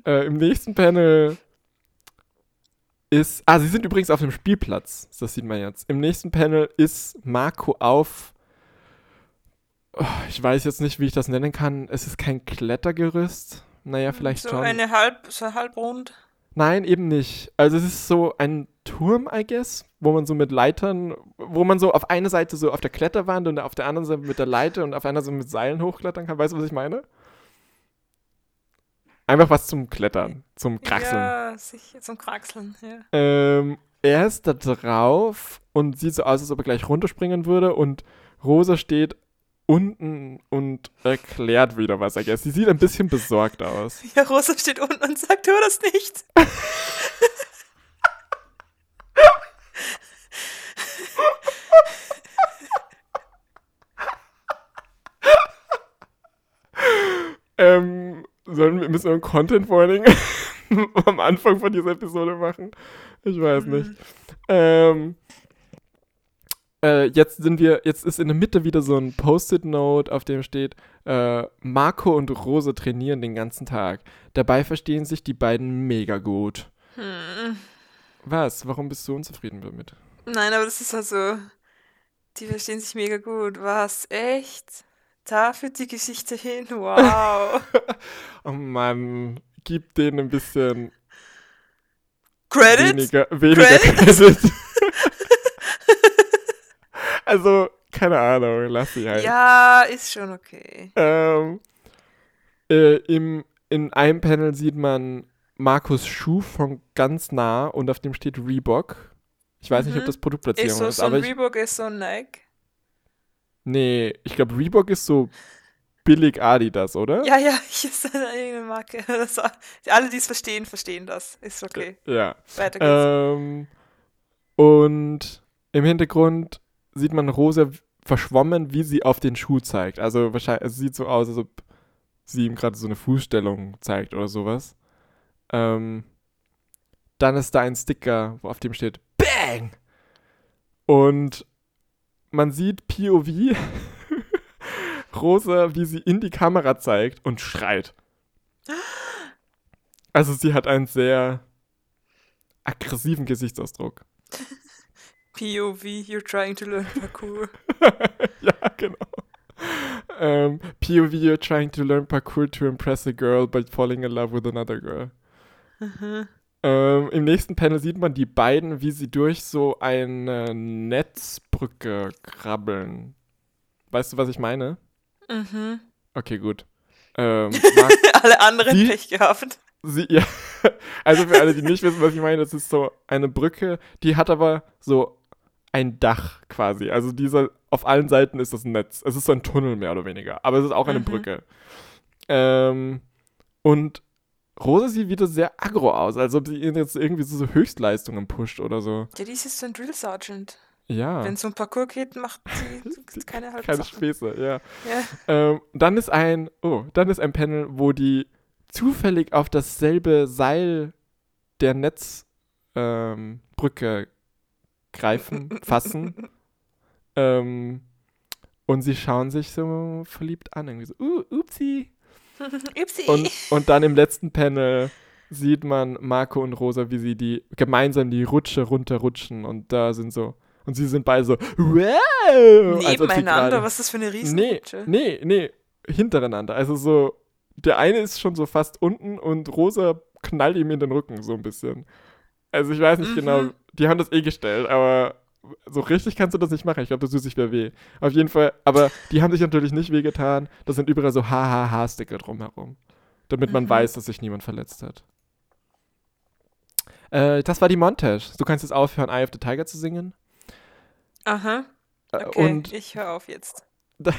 Äh, Im nächsten Panel ist. Ah, sie sind übrigens auf dem Spielplatz. Das sieht man jetzt. Im nächsten Panel ist Marco auf. Oh, ich weiß jetzt nicht, wie ich das nennen kann. Es ist kein Klettergerüst. Naja, vielleicht so schon. Eine halb, so halbrund? Nein, eben nicht. Also es ist so ein Turm, I guess, wo man so mit Leitern, wo man so auf einer Seite so auf der Kletterwand und auf der anderen Seite mit der Leiter und auf einer Seite mit Seilen hochklettern kann. Weißt du, was ich meine? Einfach was zum Klettern, zum Kraxeln. Ja, sicher, zum Kraxeln, ja. Ähm, er ist da drauf und sieht so aus, als ob er gleich runterspringen würde und Rosa steht unten und erklärt wieder was, I Sie sieht ein bisschen besorgt aus. *laughs* Ja, Rosa steht unten und sagt, tu das nicht. *laughs* ähm, sollen wir, müssen wir ein Content Warning *laughs* am Anfang von dieser Episode machen. Ich weiß nicht. Mhm. Ähm, äh, jetzt sind wir, jetzt ist in der Mitte wieder so ein Post-it-Note, auf dem steht, äh, Marco und Rose trainieren den ganzen Tag. Dabei verstehen sich die beiden mega gut. Hm. Was? Warum bist du unzufrieden damit? Nein, aber das ist also, die verstehen sich mega gut. Was? Echt? Da führt die Geschichte hin. Wow. *laughs* oh Mann, gib denen ein bisschen Credit? Weniger, weniger Credit. Credit. *laughs* also, keine Ahnung, lass sie halt. Ja, ist schon okay. Ähm, äh, im, in einem Panel sieht man Markus Schuh von ganz nah und auf dem steht Reebok. Ich weiß mhm. nicht, ob mhm. das Produktplatzierung ist. So, ist so aber Reebok ist so ein Nike. Nee, ich glaube, Reebok ist so billig Adidas, oder? Ja, ja, *laughs* ich ist eine eigene Marke. *laughs* Das, alle, die es verstehen, verstehen das. Ist okay. Ja. Weiter geht's. Ähm, und im Hintergrund sieht man Rosa verschwommen, wie sie auf den Schuh zeigt. Also wahrscheinlich, es sieht so aus, als ob sie ihm gerade so eine Fußstellung zeigt oder sowas. Ähm, dann ist da ein Sticker, wo auf dem steht Bang! Und man sieht POV *laughs* Rosa, wie sie in die Kamera zeigt und schreit. Also sie hat einen sehr aggressiven Gesichtsausdruck. POV, you're trying to learn parkour. *laughs* ja, genau. Um, ähm, POV, you're trying to learn parkour to impress a girl by falling in love with another girl. Mhm. Um, Im nächsten Panel sieht man die beiden, wie sie durch so eine Netzbrücke krabbeln. Weißt du, was ich meine? Mhm. Okay, gut. Ähm, *laughs* alle anderen sie, Pech gehabt. Sie, ja, *laughs* also für alle, die nicht wissen, was ich meine, das ist so eine Brücke, die hat aber so ein Dach quasi. Also dieser, auf allen Seiten ist das ein Netz. Es ist so ein Tunnel mehr oder weniger, aber es ist auch eine mhm. Brücke. Ähm, und Rose sieht wieder sehr aggro aus, als ob sie jetzt irgendwie so Höchstleistungen pusht oder so. Ja, die ist jetzt so ein Drill Sergeant. Ja. Wenn es um Parcours geht, macht sie *laughs* keine halben Keine Späße, ja. ja. Ähm, dann ist ein, oh, dann ist ein Panel, wo die zufällig auf dasselbe Seil der Netzbrücke ähm, greifen, *laughs* fassen. ähm, und sie schauen sich so verliebt an, irgendwie so, uh, upsi. *laughs* Und, und dann im letzten Panel sieht man Marco und Rosa, wie sie die gemeinsam die Rutsche runterrutschen und da sind so und sie sind beide so, wow! Nebeneinander, was ist das für eine Riesenrutsche? Nee, nee, nee, hintereinander. Also so, der eine ist schon so fast unten und Rosa knallt ihm in den Rücken so ein bisschen. Also ich weiß nicht mhm. genau, die haben das eh gestellt, aber so richtig kannst du das nicht machen. Ich glaube, das tut sich wer weh. Auf jeden Fall, aber die haben sich natürlich nicht wehgetan. Da sind überall so Ha-Ha-Ha-Sticker drumherum. Damit man mhm. weiß, dass sich niemand verletzt hat. Äh, das war die Montage. Du kannst jetzt aufhören, Eye of the Tiger zu singen. Aha. Äh, okay, und ich höre auf jetzt. *laughs*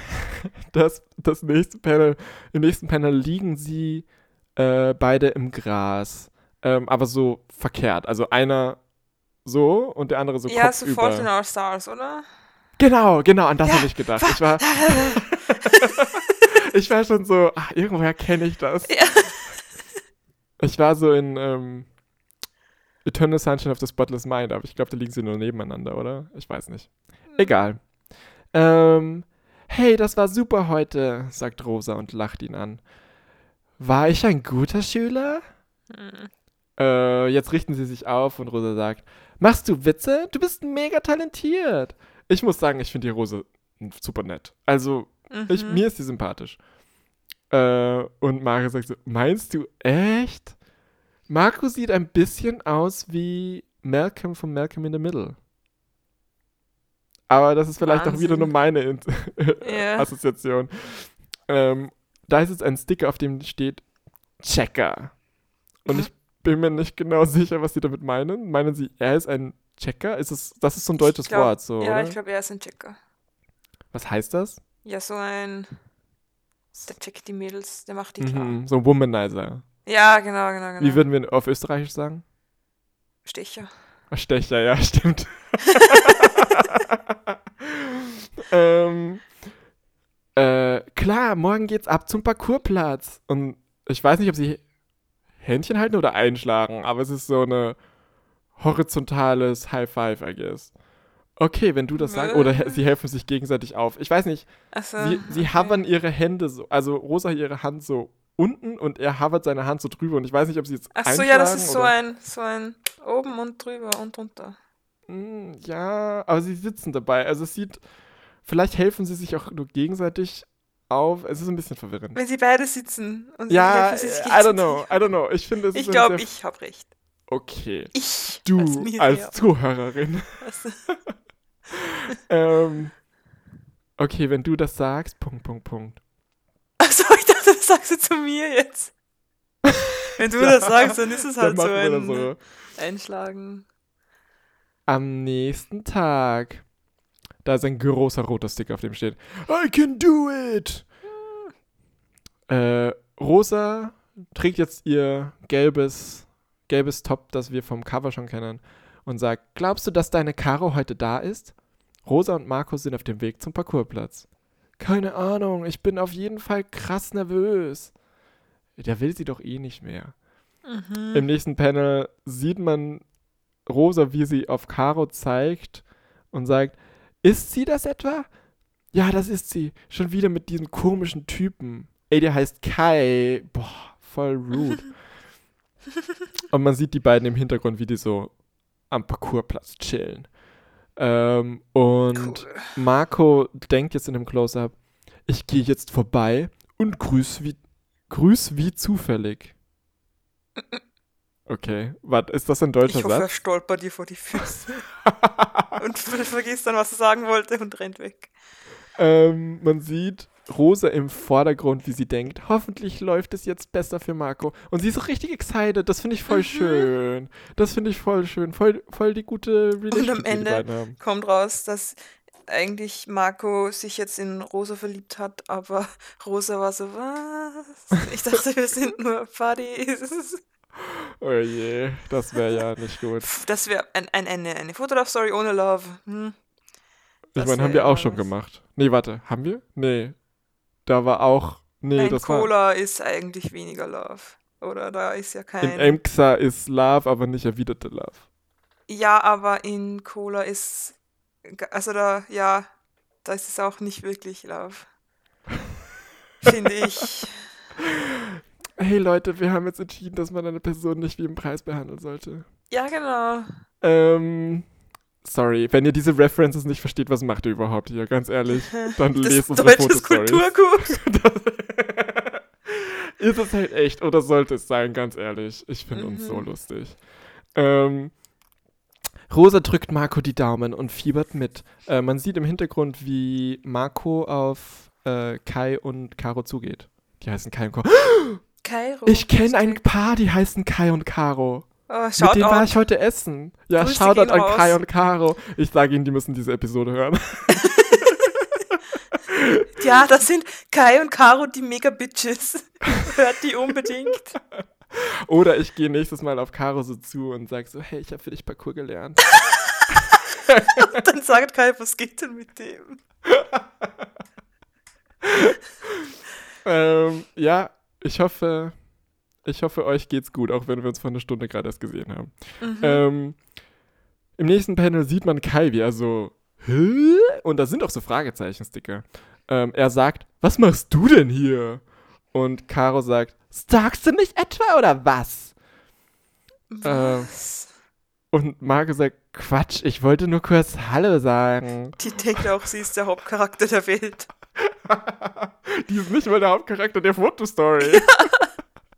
Das, das nächste Panel, im nächsten Panel liegen sie äh, beide im Gras, ähm, aber so verkehrt. Also einer so und der andere so ja, kopfüber. Ja, sofort in Our Stars, oder? Genau, genau, an das ja, habe ich gedacht. Ich war, *laughs* ich war schon so, ach, irgendwoher kenne ich das. Ja. Ich war so in ähm, Eternal Sunshine of the Spotless Mind, aber ich glaube, da liegen sie nur nebeneinander, oder? Ich weiß nicht. Hm. Egal. Ähm, hey, das war super heute, sagt Rosa und lacht ihn an. War ich ein guter Schüler? Hm. Äh, jetzt richten sie sich auf und Rosa sagt, machst du Witze? Du bist mega talentiert. Ich muss sagen, ich finde die Rose super nett. Also, mhm. ich, mir ist sie sympathisch. Äh, und Mario sagt so, meinst du echt? Marco sieht ein bisschen aus wie Malcolm von Malcolm in the Middle. Aber das ist vielleicht Wahnsinn. auch wieder nur meine yeah. *laughs* Assoziation. Ähm, da ist jetzt ein Sticker, auf dem steht Checker. Und ich bin mir nicht genau *laughs* sicher, was sie damit meinen. Meinen sie, er ist ein Checker? Ist es, das ist so ein deutsches glaub, Wort, so. Ja, oder? ich glaube, er ist ein Checker. Was heißt das? Ja, so ein. Der checkt die Mädels, der macht die klar. Mhm, so ein Womanizer. Ja, genau, genau, genau. Wie würden wir auf Österreichisch sagen? Stecher. Stecher, ja, *laughs* stimmt. *laughs* ähm, äh, klar, morgen geht's ab zum Parkourplatz. Und ich weiß nicht, ob sie Händchen halten oder einschlagen, aber es ist so eine horizontales High Five, I guess. Okay, wenn du das sagst. Oder sie helfen sich gegenseitig auf. Ich weiß nicht. So, sie, sie okay. hovern ihre Hände so. Also Rosa ihre Hand so unten und er hovert seine Hand so drüber. Und ich weiß nicht, ob sie jetzt. Ach so, ja, das ist so ein, so ein oben und drüber und drunter. Mm, ja, aber sie sitzen dabei. Also es sieht. Vielleicht helfen sie sich auch nur gegenseitig auf. Es ist ein bisschen verwirrend. Wenn sie beide sitzen und ja, sie sich I don't know, I don't know. Ich finde es Ich glaube, ich habe recht. Okay. Ich. Du als, als Zuhörerin. *laughs* *laughs* ähm, okay, wenn du das sagst, Punkt, Punkt, Punkt. Achso, ich dachte, das sagst du zu mir jetzt. *laughs* Wenn du ja, das sagst, dann ist es halt so ein so. Einschlagen. Am nächsten Tag. Da ist ein großer roter Stick, auf dem steht I can do it! Äh, Rosa trägt jetzt ihr gelbes, gelbes Top, das wir vom Cover schon kennen und sagt, glaubst du, dass deine Caro heute da ist? Rosa und Markus sind auf dem Weg zum Parcoursplatz. Keine Ahnung, ich bin auf jeden Fall krass nervös. Der will sie doch eh nicht mehr. Mhm. Im nächsten Panel sieht man Rosa, wie sie auf Caro zeigt und sagt, ist sie das etwa? Ja, das ist sie. Schon wieder mit diesem komischen Typen. Ey, der heißt Kai. Boah, voll rude. *laughs* und man sieht die beiden im Hintergrund, wie die so am Parcoursplatz chillen. Ähm, und cool. Marco denkt jetzt in dem Close-Up, ich gehe jetzt vorbei und grüß wie, grüß wie zufällig. *laughs* Okay, warte, ist das ein deutscher ich hoffe, Satz? Er stolpert dir vor die Füße. *laughs* und vergisst dann, was er sagen wollte und rennt weg. Ähm, man sieht, Rosa im Vordergrund, wie sie denkt, hoffentlich läuft es jetzt besser für Marco. Und sie ist auch richtig excited. Das finde ich voll mhm. schön. Das finde ich voll schön. Voll, voll die gute Relationship. Und am Ende kommt raus, dass eigentlich Marco sich jetzt in Rosa verliebt hat, aber *laughs* Rosa war so, was? Ich dachte, wir sind nur Buddies. Oh je, das wäre ja nicht gut. Das wäre ein, ein, eine, eine Fotolove-Story ohne Love. Hm. Ich meine, haben wir auch schon gemacht. Nee, warte, haben wir? Nee, da war auch. Nee, Nein, das Cola war, ist eigentlich weniger Love. Oder da ist ja kein. In Emxa ist Love, aber nicht erwiderte Love. Ja, aber in Cola ist. Also da, ja, da ist es auch nicht wirklich Love. *laughs* Finde ich. Hey Leute, wir haben jetzt entschieden, dass man eine Person nicht wie im Preis behandeln sollte. Ja, genau. Ähm, Sorry, wenn ihr diese References nicht versteht, was macht ihr überhaupt hier? Ganz ehrlich, *laughs* dann das lest unsere Fotostories. Kulturgut. *laughs* ist es halt echt oder sollte es sein, ganz ehrlich. Ich finde mhm. uns so mhm. lustig. Ähm, Rosa drückt Marco die Daumen und fiebert mit. Äh, man sieht im Hintergrund, wie Marco auf äh, Kai und Caro zugeht. Die heißen Kai und Caro. Kairo. Ich kenne ein Paar, die heißen Kai und Caro. Oh, Mit denen war ich heute essen. Ja, Grüße Shoutout an raus. Kai und Caro. Ich sage ihnen, die müssen diese Episode hören. *laughs* *laughs* ja, das sind Kai und Caro, die Mega-Bitches. Hört die unbedingt. *laughs* Oder ich gehe nächstes Mal auf Caro so zu und sage so, hey, ich habe für dich Parkour gelernt. dann sagt Kai, was geht denn mit dem? ähm, ja, ich hoffe, ich hoffe, euch geht's gut, auch wenn wir uns vor einer Stunde gerade erst gesehen haben. Mhm. Ähm, Im nächsten Panel sieht man Kai, wie er so, Hä? Und da sind auch so Fragezeichen-Sticker. Ähm, er sagt, was machst du denn hier? Und Caro sagt, stalkst du mich etwa oder was? Was? Ähm, und Marco sagt, Quatsch, ich wollte nur kurz Hallo sagen. Die denkt auch, sie ist der Hauptcharakter der Welt. Die ist nicht mal der Hauptcharakter der Fotostory. *laughs*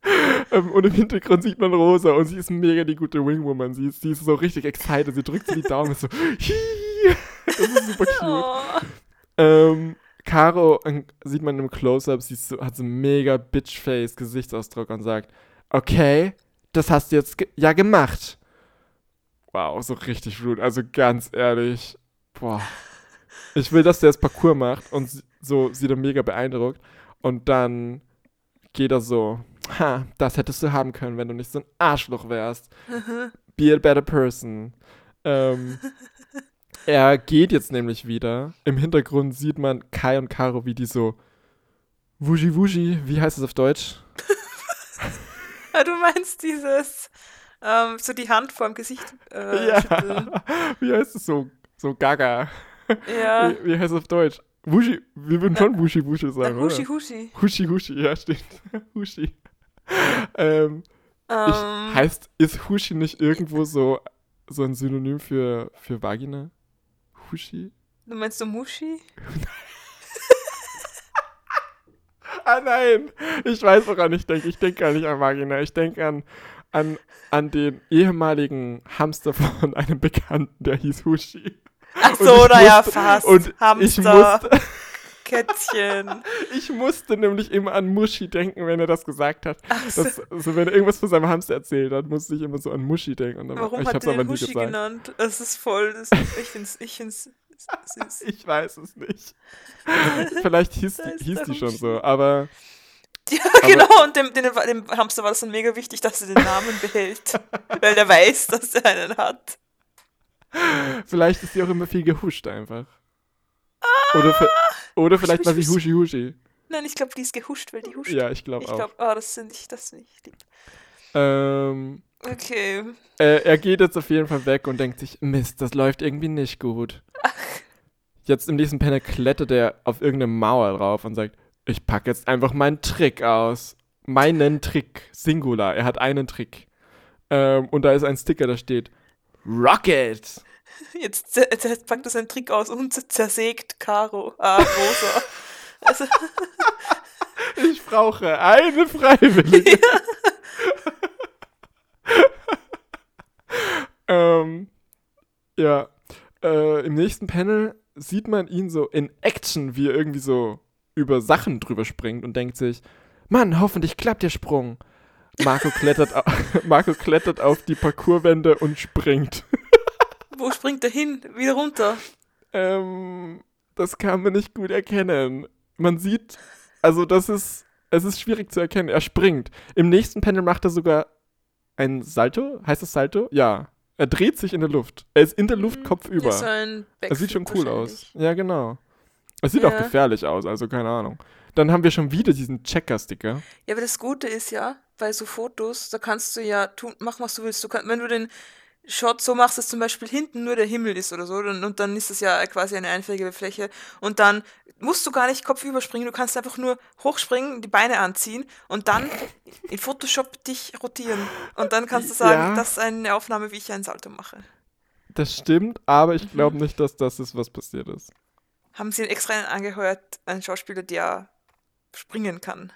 *laughs* Ähm, und im Hintergrund sieht man Rosa und sie ist mega die gute Wingwoman. Sie ist, sie ist so richtig excited. Sie drückt sie die Daumen und so, *laughs* Hii! das ist super cute. Oh. Ähm, Caro äh, sieht man im Close-Up, sie so, hat so mega Bitch-Face-Gesichtsausdruck und sagt, okay, das hast du jetzt ge ja gemacht. Wow, so richtig rude. Also ganz ehrlich, boah. Ich will, dass der das Parcours macht und so sie dann mega beeindruckt. Und dann geht er so, ha, das hättest du haben können, wenn du nicht so ein Arschloch wärst. *laughs* Be a better person. Ähm, er geht jetzt nämlich wieder. Im Hintergrund sieht man Kai und Caro, wie die so Wuji Wuji, wie heißt es auf Deutsch? *laughs* Ah, du meinst dieses, ähm, so die Hand vor dem Gesicht äh, *laughs* ja. schütteln. Wie heißt es so? So gaga. Ja. Wie, wie heißt es auf Deutsch? Wushi. Wir würden schon Wushi Wushi sagen, Na, Huschi, oder? Huschi. Hushi Hushi, ja, stimmt. *laughs* Hushi. ähm, ich, Ähm, heißt, ist Hushi nicht irgendwo so, so ein Synonym für, für Vagina? Hushi? du meinst so Muschi? *laughs* Ah nein, ich weiß, woran ich denke. Ich denke gar nicht an Vagina. Ich denke an, an, an den ehemaligen Hamster von einem Bekannten, der hieß Hushi. Ach so, ich naja, fast. Und ich Hamster, musste, Kätzchen. *laughs* ich musste nämlich immer an Muschi denken, wenn er das gesagt hat. So. Das, also wenn er irgendwas von seinem Hamster erzählt hat, musste ich immer so an Muschi denken. Dann, Warum ich hat er aber den gesagt. genannt? Das ist voll, das, ich find's, ich find's süß. Ich weiß es nicht. *laughs* Vielleicht hieß die, hieß die schon so, aber *laughs* Ja, genau, und dem, dem, dem Hamster war das dann mega wichtig, dass er den Namen behält, weil der weiß, dass er einen hat. Vielleicht ist sie auch immer viel gehuscht einfach. Oder, für, oder vielleicht war sie husch, husch. Huschi Huschi. Nein, ich glaube, die ist gehuscht, weil die huscht. Ja, ich glaube ich auch. glaube, oh, das finde ich, das ich lieb. Ähm, Okay. äh, er geht jetzt auf jeden Fall weg und denkt sich, Mist, das läuft irgendwie nicht gut. Jetzt im nächsten Panel klettert er auf irgendeine Mauer drauf und sagt, ich packe jetzt einfach meinen Trick aus. Meinen Trick. Singular. Er hat einen Trick. Ähm, und da ist ein Sticker, da steht Rocket. Jetzt, jetzt packt er seinen Trick aus und zer- zersägt Caro. Ah, Rosa. Also, *laughs* Ich brauche eine Freiwillige. *laughs* ähm, ja. Äh, Im nächsten Panel sieht man ihn so in Action, wie er irgendwie so über Sachen drüber springt und denkt sich, Mann, hoffentlich klappt der Sprung. Marco klettert, *laughs* Marco klettert auf die Parcourswände und springt. wo springt er hin? Wieder runter. Ähm, das kann man nicht gut erkennen. Man sieht, also das ist, es ist schwierig zu erkennen. Er springt. Im nächsten Panel macht er sogar ein Salto. Heißt das Salto? Ja. Er dreht sich in der Luft. Er ist in der Luft kopfüber. Ist so ein Es sieht schon cool aus. Ja, genau. Es sieht auch Ja. gefährlich aus, also keine Ahnung. Dann haben wir schon wieder diesen Checker-Sticker. Ja, aber das Gute ist ja, bei so Fotos, da kannst du ja tun, machen, was du willst. Du kann, wenn du den Shot so machst, dass zum Beispiel hinten nur der Himmel ist oder so, dann, und dann ist es ja quasi eine einfällige Fläche. Und dann musst du gar nicht kopfüber springen, du kannst einfach nur hochspringen, die Beine anziehen und dann in Photoshop dich rotieren. Und dann kannst du sagen, Ja. das ist eine Aufnahme, wie ich einen Salto mache. Das stimmt, aber ich glaube Mhm. nicht, dass das ist, was passiert ist. Haben sie extra einen angeheuert, einen Schauspieler, der springen kann.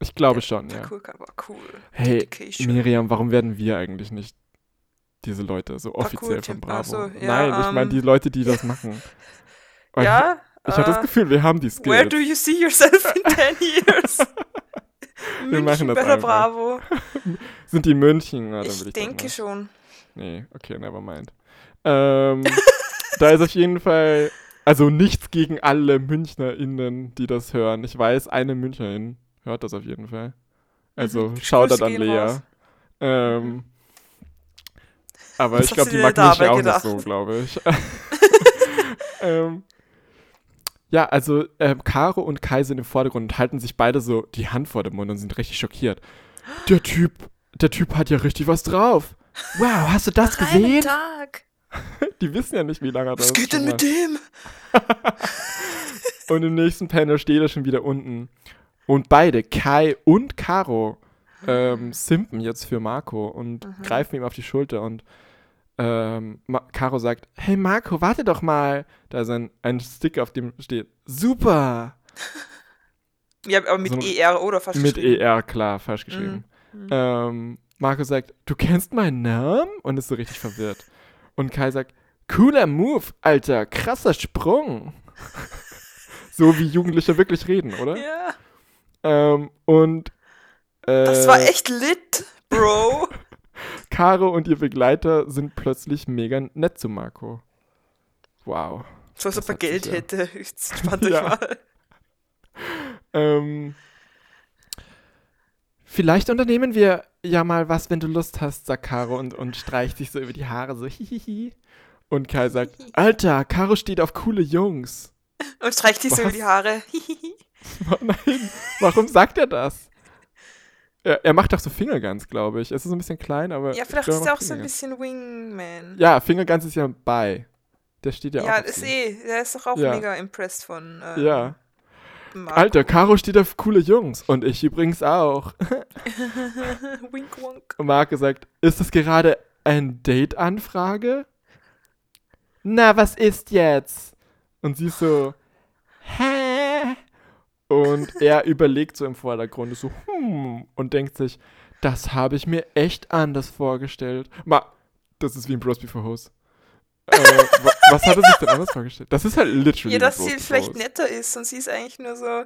Ich glaube schon, ja. Parkour kann, war cool. Hey, Dedication. Miriam, warum werden wir eigentlich nicht diese Leute so offiziell von Bravo? ach so, ja, Nein, ich meine ähm, die Leute, die das machen. Weil *laughs* Ja, Ich, ich habe das äh, Gefühl, wir haben die Where Skills. do you see yourself in *laughs* 10 years? Wir machen das einfach. Bravo. *laughs* Sind die München? Na, dann will Ich ich denke schon. Nee, okay, never mind. Ähm, da ist auf jeden Fall, also nichts gegen alle MünchnerInnen, die das hören. Ich weiß, eine Münchnerin hört das auf jeden Fall. Also Mhm. *laughs* Grüße an Lea. Ähm, aber Was ich glaube, die mag mich auch gedacht? nicht so, glaube ich. *laughs* *laughs* ähm, ja, also ähm, Caro und Kai sind im Vordergrund und halten sich beide so die Hand vor dem Mund und sind richtig schockiert. Der Typ, der Typ hat ja richtig was drauf. Wow, hast du das Nach einem gesehen? Tag. *laughs* Die wissen ja nicht, wie lange das Was geht denn mit dem? *laughs* Und im nächsten Panel steht er schon wieder unten. Und beide, Kai und Caro, ähm, simpen jetzt für Marco und Mhm. greifen ihm auf die Schulter. Und ähm, Ma Caro sagt: Hey Marco, warte doch mal. Da ist ein, ein Sticker, auf dem steht: Super! *laughs* Ja, aber mit So ER oder fast Mit geschrieben. ER, klar, falsch geschrieben. Mhm. Ähm, Marco sagt: Du kennst meinen Namen? Und ist so richtig verwirrt. Und Kai sagt: Cooler Move, Alter, krasser Sprung. *laughs* so wie Jugendliche wirklich reden, oder? Ja, Ähm, und äh, das war echt lit, Bro. *laughs* Caro und ihr Begleiter sind plötzlich mega nett zu Marco. Wow. So als ob er Geld ja- hätte. *laughs* Spannt euch Ja. mal. Ähm, vielleicht unternehmen wir ja mal was, wenn du Lust hast, sagt Caro und, und streicht sich so über die Haare, so hihihi. Und Kai sagt, *laughs* Alter, Caro steht auf coole Jungs. Und streicht sich so über Was? die Haare. *laughs* *laughs* Oh nein, warum sagt er das? Er, er macht auch so Fingerguns, glaube ich. Es ist so ein bisschen klein, aber. Ja, vielleicht ist er auch so ein bisschen Wingman. Ja, Fingerguns ist ja bei. Der steht ja, ja auch. Ja, ist eh. Der ist doch auch ja. mega impressed von. Ähm, ja. Marco. Alter, Caro steht auf coole Jungs. Und ich übrigens auch. *laughs* Wink. Und Marco sagt: Ist das gerade ein Date-Anfrage? Na, was ist jetzt? Und sie so: Hä? Und er *laughs* überlegt so im Vordergrund, so, hm, und denkt sich, das habe ich mir echt anders vorgestellt. Ma, das ist wie ein Bros Before Hose. äh, was hat er sich denn anders vorgestellt? Das ist halt literally. Ja, dass sie vielleicht netter ist und sie ist eigentlich nur so.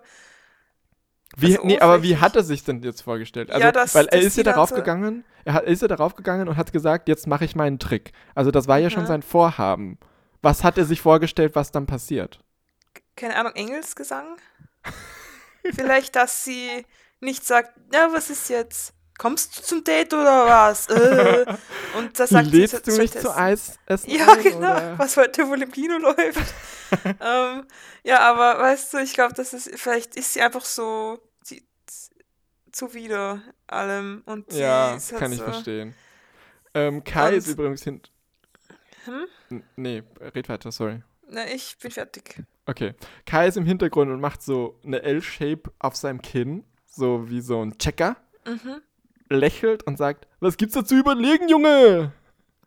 Wie, nee, aber wie hat er sich denn jetzt vorgestellt? Also, ja, das, weil er ist ja darauf so gegangen, er hat, ist ja darauf gegangen und hat gesagt, jetzt mache ich meinen Trick. Also das war ja schon sein Vorhaben. Was hat er sich vorgestellt, was dann passiert? Keine Ahnung, Engelsgesang? Vielleicht, dass sie nicht sagt, na, was ist jetzt? Kommst du zum Date oder was? *laughs* Äh. Und da sagt Lädst sie, du mich zu Eis essen? Ja, ein, genau. Oder? Was heute wohl im Kino läuft. *laughs* ähm, ja, aber weißt du, ich glaube, das ist, vielleicht ist sie einfach so die, zuwider allem. Und ja, halt kann ich verstehen. Ähm, Kai und, ist übrigens hin. Hm? Nee, red weiter, sorry. Na, ich bin fertig. Okay. Kai ist im Hintergrund und macht so eine L-Shape auf seinem Kinn, so wie so ein Checker. Mhm. Lächelt und sagt, was gibt's da zu überlegen, Junge?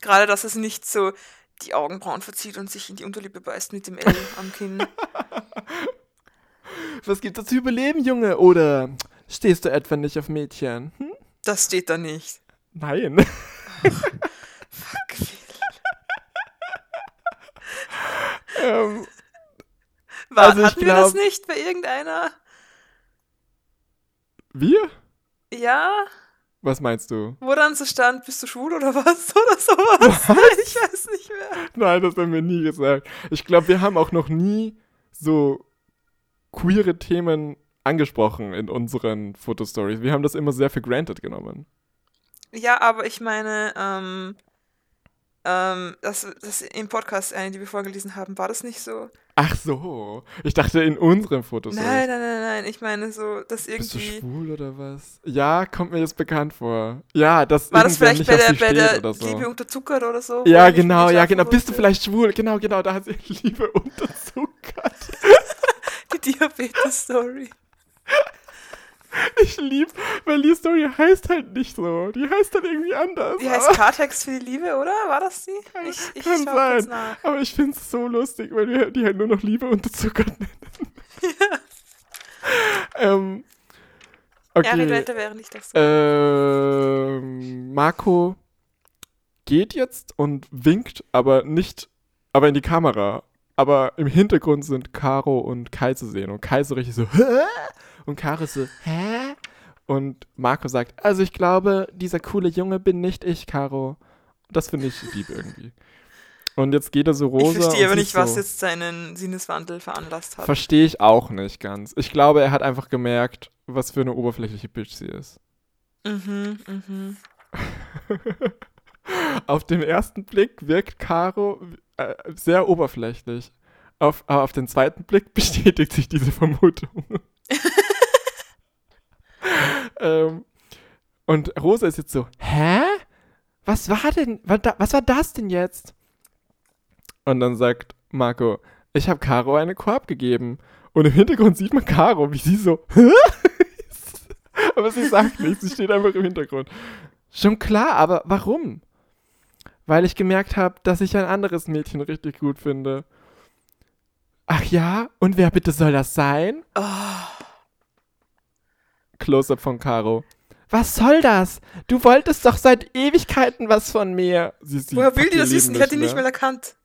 Gerade, dass es nicht so die Augenbrauen verzieht und sich in die Unterlippe beißt mit dem L am Kinn. *laughs* was gibt's da zu überleben, Junge? Oder stehst du etwa nicht auf Mädchen? Hm? Das steht da nicht. Nein. Fuck, ähm, war, also hatten glaub, wir das nicht bei irgendeiner? Wir? Ja. Was meinst du? Wo dann so stand, bist du schwul oder was? *laughs* Oder sowas? Was? *laughs* Ich weiß nicht mehr. Nein, das haben wir nie gesagt. Ich glaube, wir haben auch noch nie so queere Themen angesprochen in unseren Fotostories. Wir haben das immer sehr für granted genommen. Ja, aber ich meine, ähm, ähm, das, das im Podcast, eine, die wir vorgelesen haben, war das nicht so? Ach so. Ich dachte in unserem Fotos. Nein, nein, nein, nein. Ich meine so, dass irgendwie. Bist du schwul oder was? Ja, kommt mir jetzt bekannt vor. Ja, das War das vielleicht nicht bei der, bei der so. Liebe unterzuckert oder so? Ja, genau, ja, genau. Bist du vielleicht schwul? Genau, genau, da hat sie *laughs* Liebe unterzuckert. *laughs* die Diabetes-Story. *laughs* *laughs* Ich lieb, weil die Story heißt halt nicht so. Die heißt dann irgendwie anders. Die heißt *laughs* Klartext für die Liebe, oder? War das die? Ich, ich Kann sein. Aber ich finde es so lustig, weil wir die halt nur noch Liebe unterzuckert *laughs* nennen. Ja. ähm, okay. Ja, wäre nicht das so. Ähm, Marco geht jetzt und winkt, aber nicht, aber in die Kamera. Aber im Hintergrund sind Caro und Kai zu sehen. Und Kai so richtig so, Hä? Und Caro so, hä? Und Marco sagt, also ich glaube, dieser coole Junge bin nicht ich, Caro. Das finde ich lieb irgendwie. Und jetzt geht er so rosa. Ich verstehe aber nicht, so, was jetzt seinen Sinneswandel veranlasst hat. Verstehe ich auch nicht ganz. Ich glaube, er hat einfach gemerkt, was für eine oberflächliche Bitch sie ist. Mhm, mhm. *laughs* auf den ersten Blick wirkt Caro äh, sehr oberflächlich. Auf, aber auf den zweiten Blick *laughs* bestätigt sich diese Vermutung. *laughs* ähm, und Rosa ist jetzt so, hä? Was war denn, was war das denn jetzt? Und dann sagt Marco, ich habe Caro eine Korb gegeben. Und im Hintergrund sieht man Caro, wie sie so, hä? *laughs* aber sie sagt nichts, sie steht einfach im Hintergrund. Schon klar, aber warum? Weil ich gemerkt habe, dass ich ein anderes Mädchen richtig gut finde. Ach ja? Und wer bitte soll das sein? Oh. Close-up von Caro. Was soll das? Du wolltest doch seit Ewigkeiten was von mir. Sie, sie Woher will die das wissen? Ich hätte ihn nicht mehr erkannt.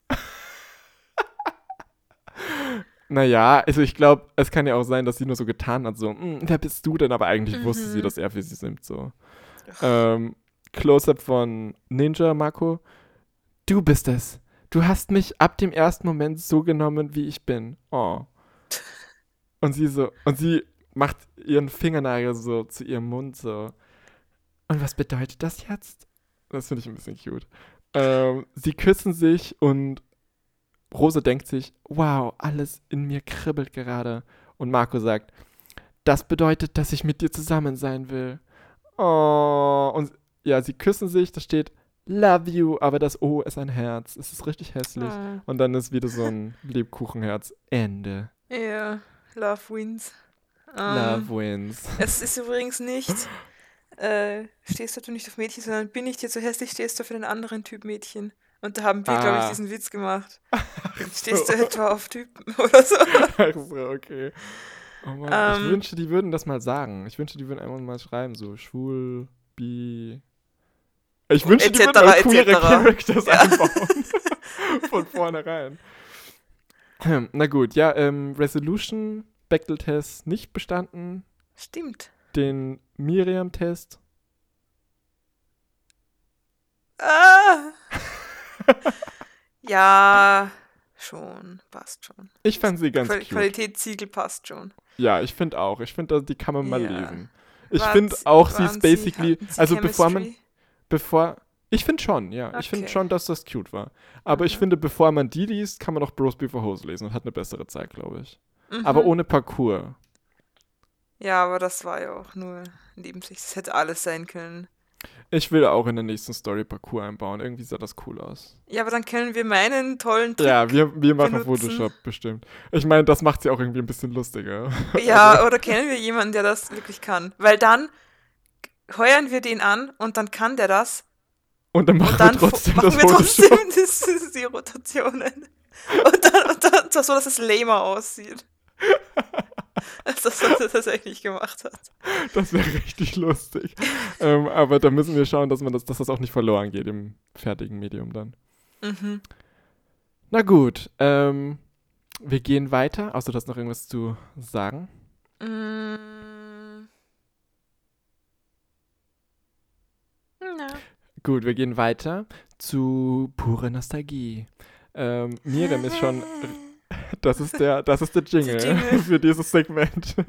naja, also ich glaube, es kann ja auch sein, dass sie nur so getan hat, so, hm, wer bist du denn? Aber eigentlich mhm. wusste sie, dass er für sie simmt, so. Ähm, Close-up von Ninja Marco. Du bist es. Du hast mich ab dem ersten Moment so genommen, wie ich bin. Oh. Und sie so, und sie macht ihren Fingernagel so zu ihrem Mund so. Und was bedeutet das jetzt? Das finde ich ein bisschen cute. Ähm, sie küssen sich und Rose denkt sich, wow, alles in mir kribbelt gerade. Und Marco sagt, das bedeutet, dass ich mit dir zusammen sein will. Oh, und ja, sie küssen sich, da steht Love you, aber das O ist ein Herz. Es ist richtig hässlich. Oh. Und dann ist wieder so ein Lebkuchenherz. Ende. Ja, yeah, Love wins. Um, Love wins. Es ist übrigens nicht, äh, stehst du nicht auf Mädchen, sondern bin ich dir zu hässlich, stehst du für den anderen Typ Mädchen. Und da haben wir, ah. glaube ich, diesen Witz gemacht. *laughs* Ach Stehst so. du etwa auf Typen *laughs* oder so? Ach so, okay. Oh Mann, um, ich ähm. wünschte, die würden das mal sagen. Ich wünschte, die würden einfach mal schreiben, so schwul, bi. Ich wünschte, die würden mal queere Characters *laughs* ja. einbauen. *laughs* Von vornherein. *clears throat* Na gut, ja, ähm, Resolution, Bechtel-Test nicht bestanden. Stimmt. Den Miriam-Test. Ah. *laughs* ja, schon, passt schon. Ich fand sie ganz Qual Qualitätssiegel passt schon. Ja, ich finde auch. Ich finde, die kann man mal ja. lesen. Ich finde auch, sie ist basically, sie, also bevor man, bevor, ich finde schon, ja. Okay. Ich finde schon, dass das cute war. Aber mhm. ich finde, bevor man die liest, kann man auch Bros Before Hose lesen und hat eine bessere Zeit, glaube ich. Mhm. Aber ohne Parcours. Ja, aber das war ja auch nur Nebensicht. Das hätte alles sein können. Ich will auch in der nächsten Story Parcours einbauen. Irgendwie sah das cool aus. Ja, aber dann können wir meinen tollen Trick Ja, wir, wir machen benutzen. Photoshop bestimmt. Ich meine, das macht sie auch irgendwie ein bisschen lustiger. Ja, also. *laughs* oder kennen wir jemanden, der das wirklich kann? Weil dann heuern wir den an und dann kann der das. Und dann machen und dann wir trotzdem machen das wir trotzdem *laughs* das, die Rotationen. Und dann, und dann so, dass es lamer aussieht. *laughs* als das, was er tatsächlich gemacht hat. Das wäre richtig lustig. ähm, aber da müssen wir schauen, dass, man das, dass das auch nicht verloren geht im fertigen Medium dann. Mhm. Na gut, ähm, wir gehen weiter. Außer du hast noch irgendwas zu sagen? Mm. Gut, wir gehen weiter zu pure Nostalgie. Ähm, Miriam ist schon *laughs* Das ist der, das ist der Jingle, Jingle. *laughs* für dieses Segment. *laughs*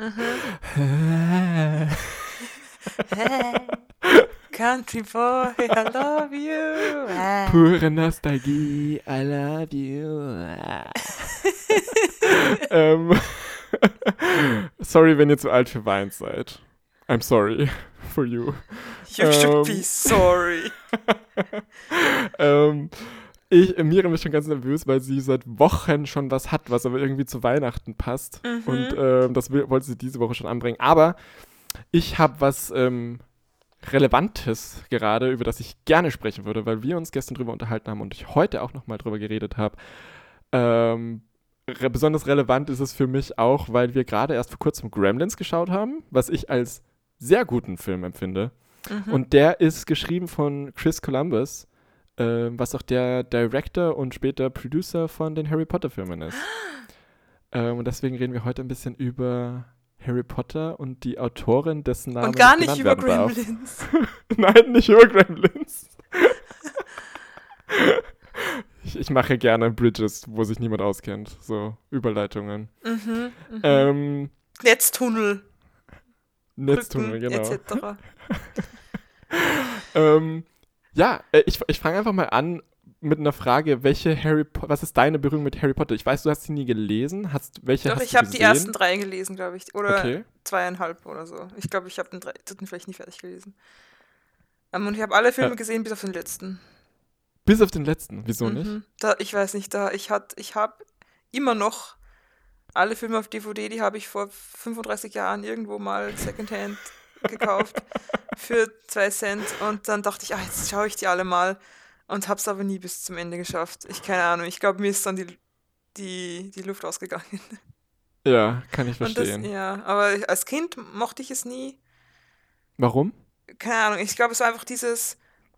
Country Boy, I love you. Pure Nostalgie, I love you. ähm, sorry, wenn ihr zu alt für Wein seid. I'm sorry for you. *laughs* You ähm, should be sorry. *laughs* ähm, ich, Miriam ist schon ganz nervös, weil sie seit Wochen schon was hat, was aber irgendwie zu Weihnachten passt. Mhm. Und äh, das will, wollte sie diese Woche schon anbringen. Aber ich habe was ähm, Relevantes gerade, über das ich gerne sprechen würde, weil wir uns gestern drüber unterhalten haben und ich heute auch nochmal drüber geredet habe. Ähm, re besonders relevant ist es für mich auch, weil wir gerade erst vor kurzem Gremlins geschaut haben, was ich als sehr guten Film empfinde. Mhm. Und der ist geschrieben von Chris Columbus äh, was auch der Director und später Producer von den Harry Potter-Filmen ist. *gasps* ähm, und deswegen reden wir heute ein bisschen über Harry Potter und die Autorin, dessen Name. Und gar nicht über Gremlins. *laughs* Nein, nicht über Gremlins. *laughs* ich, ich, mache gerne Bridges, wo sich niemand auskennt. So Überleitungen. Mhm, mh. ähm, Netztunnel. Netztunnel, genau. Etc. *laughs* ähm, ja, äh, ich, ich fange einfach mal an mit einer Frage, welche Harry po was ist deine Berührung mit Harry Potter? Ich weiß, du hast sie nie gelesen. Hast, welche Doch, hast ich habe die ersten drei gelesen, glaube ich. Oder okay. zweieinhalb oder so. Ich glaube, ich habe den dritten vielleicht nie fertig gelesen. Um, ähm, und ich habe alle Filme ja. gesehen, bis auf den letzten. Bis auf den letzten? Wieso mhm. nicht? Da, ich weiß nicht, da ich, ich habe immer noch alle Filme auf DVD, die habe ich vor 35 Jahren irgendwo mal Secondhand gekauft für zwei Cent und dann dachte ich, ah, jetzt schaue ich die alle mal und habe es aber nie bis zum Ende geschafft. Ich keine Ahnung, ich glaube, mir ist dann die, die, die Luft ausgegangen. Ja, kann ich verstehen. Das, ja, aber als Kind mochte ich es nie. Warum? Keine Ahnung, ich glaube, es war einfach dieses,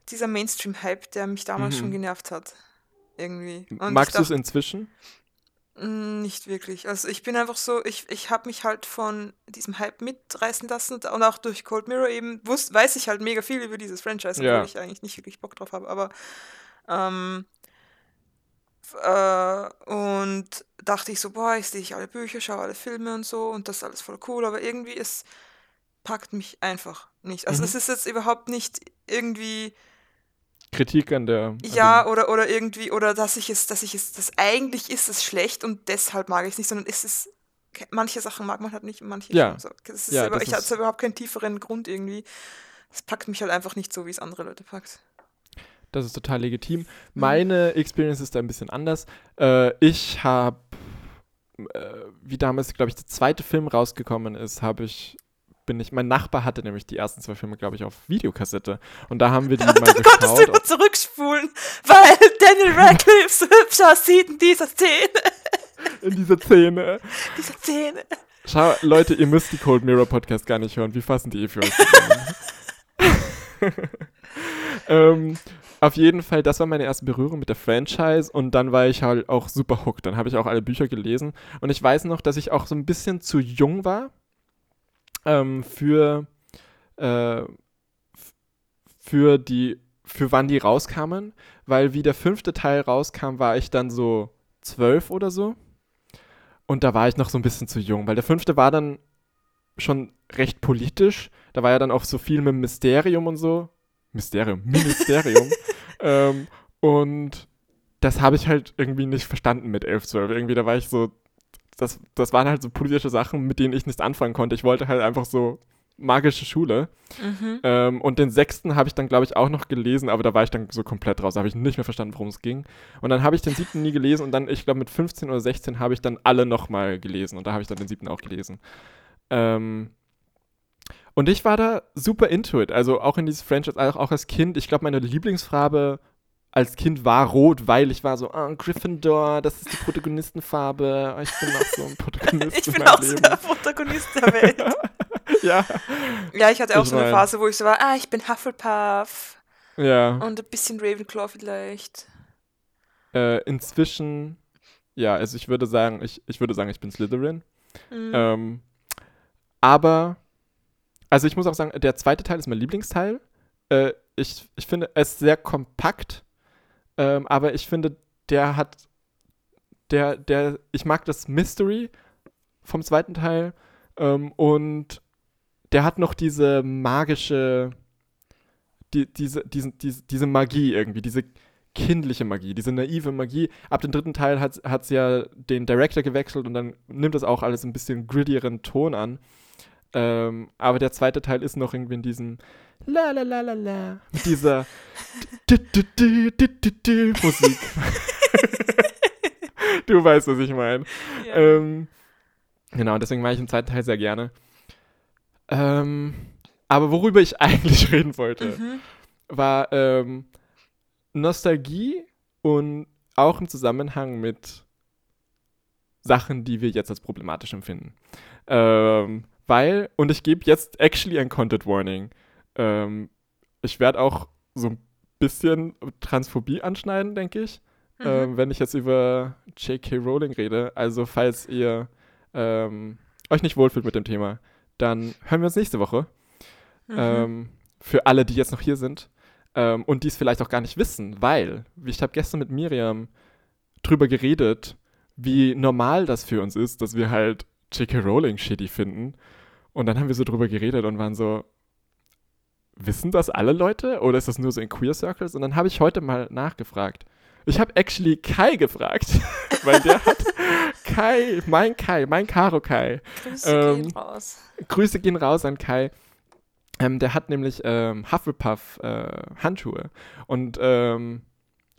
dieser Mainstream-Hype, der mich damals mhm. schon genervt hat. Irgendwie. Und Magst du es inzwischen? Hm, nicht wirklich. Also ich bin einfach so, ich, ich habe mich halt von diesem Hype mitreißen lassen und auch durch Cold Mirror eben, wusst, weiß ich halt mega viel über dieses Franchise, obwohl ja. ich eigentlich nicht wirklich Bock drauf habe, aber ähm, äh, und dachte ich so, boah, ich sehe alle Bücher, schaue alle Filme und so und das ist alles voll cool, aber irgendwie es packt mich einfach nicht. Also mhm. es ist jetzt überhaupt nicht irgendwie Kritik an der. ja, oder, oder irgendwie, oder dass ich es, dass ich es, das eigentlich ist es schlecht und deshalb mag ich es nicht, sondern ist es, manche Sachen mag man halt nicht und manche ja. so. Das ist ja, über, das ich hatte überhaupt keinen tieferen Grund irgendwie. Es packt mich halt einfach nicht so, wie es andere Leute packt. Das ist total legitim. Mhm. Meine Experience ist da ein bisschen anders. Äh, ich habe, äh, wie damals, glaube ich, der zweite Film rausgekommen ist, habe ich bin ich, mein Nachbar hatte nämlich die ersten zwei Filme, glaube ich, auf Videokassette. Und da haben wir die *laughs* mal geschaut. Da konntest du immer zurückspulen, weil Daniel Radcliffe so hübsch aussieht in dieser Szene. In dieser Szene. Diese Szene. Schau, Leute, ihr müsst die Cold Mirror Podcast gar nicht hören. Wie fassen die eh für euch *laughs* ähm, auf jeden Fall, das war meine erste Berührung mit der Franchise und dann war ich halt auch super hooked. Dann habe ich auch alle Bücher gelesen und ich weiß noch, dass ich auch so ein bisschen zu jung war ähm, für, äh, für die, für wann die rauskamen, weil wie der fünfte Teil rauskam, war ich dann so zwölf oder so. Und da war ich noch so ein bisschen zu jung, weil der fünfte war dann schon recht politisch. Da war ja dann auch so viel mit Mysterium und so. Mysterium, Ministerium. *laughs* ähm, und das habe ich halt irgendwie nicht verstanden mit 11, 12. Irgendwie, da war ich so, das, das waren halt so politische Sachen, mit denen ich nichts anfangen konnte. Ich wollte halt einfach so magische Schule. Mhm. Ähm, und den sechsten habe ich dann, glaube ich, auch noch gelesen, aber da war ich dann so komplett raus. Da habe ich nicht mehr verstanden, worum es ging. Und dann habe ich den siebten nie gelesen und dann, ich glaube, mit 15 oder 16 habe ich dann alle nochmal gelesen und da habe ich dann den siebten auch gelesen. Ähm, und ich war da super into it, also auch in dieses Franchise, auch, auch als Kind. Ich glaube, meine Lieblingsfarbe als Kind war rot, weil ich war so, oh, Gryffindor, das ist die Protagonistenfarbe. Ich bin auch so ein *laughs* Protagonist ich in bin auch Leben. so der Protagonist der Welt. *laughs* ja. Ja, ich hatte auch ich so eine Phase, wo ich so war, ah, ich bin Hufflepuff. Ja. Und ein bisschen Ravenclaw vielleicht. Äh, inzwischen, ja, also ich würde sagen, ich, ich würde sagen, ich bin Slytherin. Mhm. Ähm, aber, also ich muss auch sagen, der zweite Teil ist mein Lieblingsteil. Äh, ich, ich finde es sehr kompakt ähm, aber ich finde, der hat, der, der, ich mag das Mystery vom zweiten Teil ähm, und der hat noch diese magische, die, diese, diesen, diese, diese Magie irgendwie, diese kindliche Magie, diese naive Magie. Ab dem dritten Teil hat es ja den Director gewechselt und dann nimmt das auch alles ein bisschen grittieren Ton an. Ähm, aber der zweite Teil ist noch irgendwie in diesem La la la la la. Mit dieser Musik. *laughs* du weißt, was ich meine. Ja. Ähm, genau, deswegen mache ich den zweiten Teil sehr gerne. Ähm, aber worüber ich *laughs* eigentlich reden wollte, mhm. war ähm, Nostalgie und auch im Zusammenhang mit Sachen, die wir jetzt als problematisch empfinden. Ähm, weil, und ich gebe jetzt actually ein Content Warning. Ähm, ich werde auch so ein bisschen Transphobie anschneiden, denke ich, mhm. ähm, wenn ich jetzt über J.K. Rowling rede. Also falls ihr ähm, euch nicht wohlfühlt mit dem Thema, dann hören wir uns nächste Woche. Mhm. Ähm, für alle, die jetzt noch hier sind ähm, und die es vielleicht auch gar nicht wissen, weil ich habe gestern mit Miriam drüber geredet, wie normal das für uns ist, dass wir halt J.K. Rowling shitty finden. Und dann haben wir so drüber geredet und waren so, wissen das alle Leute oder ist das nur so in Queer Circles? Und dann habe ich heute mal nachgefragt. Ich habe actually Kai gefragt, *laughs* weil der hat Kai, mein Kai, mein Karo Kai. Grüße ähm, gehen raus. Grüße gehen raus an Kai. Ähm, der hat nämlich ähm, Hufflepuff äh, Handschuhe und ähm,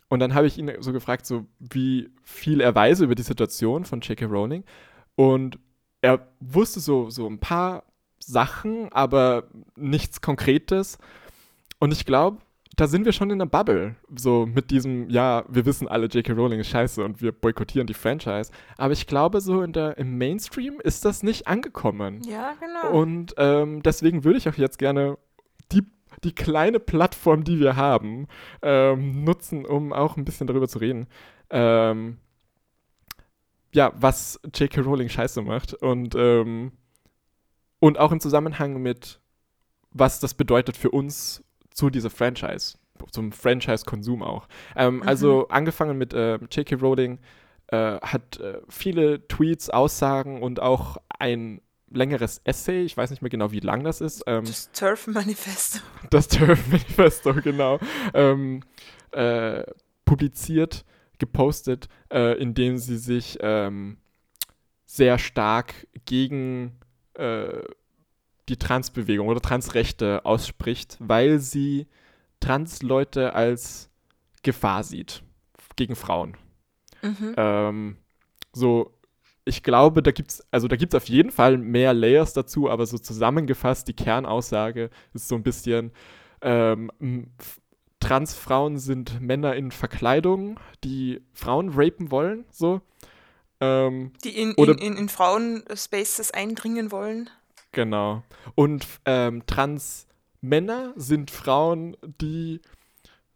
und dann habe ich ihn so gefragt, so wie viel er weiß über die Situation von J.K. Rowling und er wusste so so ein paar Sachen, aber nichts Konkretes. Und ich glaube, da sind wir schon in der Bubble. So mit diesem, ja, wir wissen alle, J.K. Rowling ist scheiße und wir boykottieren die Franchise. Aber ich glaube, so in der, im Mainstream ist das nicht angekommen. Ja, genau. Und ähm, deswegen würde ich auch jetzt gerne die, die kleine Plattform, die wir haben, ähm, nutzen, um auch ein bisschen darüber zu reden. Ähm, ja, was J.K. Rowling scheiße macht. Und ähm, und auch im Zusammenhang mit, was das bedeutet für uns zu dieser Franchise, zum Franchise-Konsum auch. Ähm, mhm. Also angefangen mit äh, J.K. Rowling äh, hat äh, viele Tweets, Aussagen und auch ein längeres Essay, ich weiß nicht mehr genau, wie lang das ist. Ähm, das Turf Manifesto. Das Turf Manifesto, genau. Ähm, äh, publiziert, gepostet, äh, in dem sie sich ähm, sehr stark gegen äh, die Transbewegung oder Transrechte ausspricht, weil sie Transleute als Gefahr sieht gegen Frauen. Mhm. Ähm, so, ich glaube, da gibt es, also da gibt es auf jeden Fall mehr Layers dazu, aber so zusammengefasst, die Kernaussage ist so ein bisschen, ähm, Transfrauen sind Männer in Verkleidung, die Frauen rapen wollen, so. Ähm, die in, in, in, in Frauenspaces eindringen wollen. Genau. Und ähm, Trans-Männer sind Frauen, die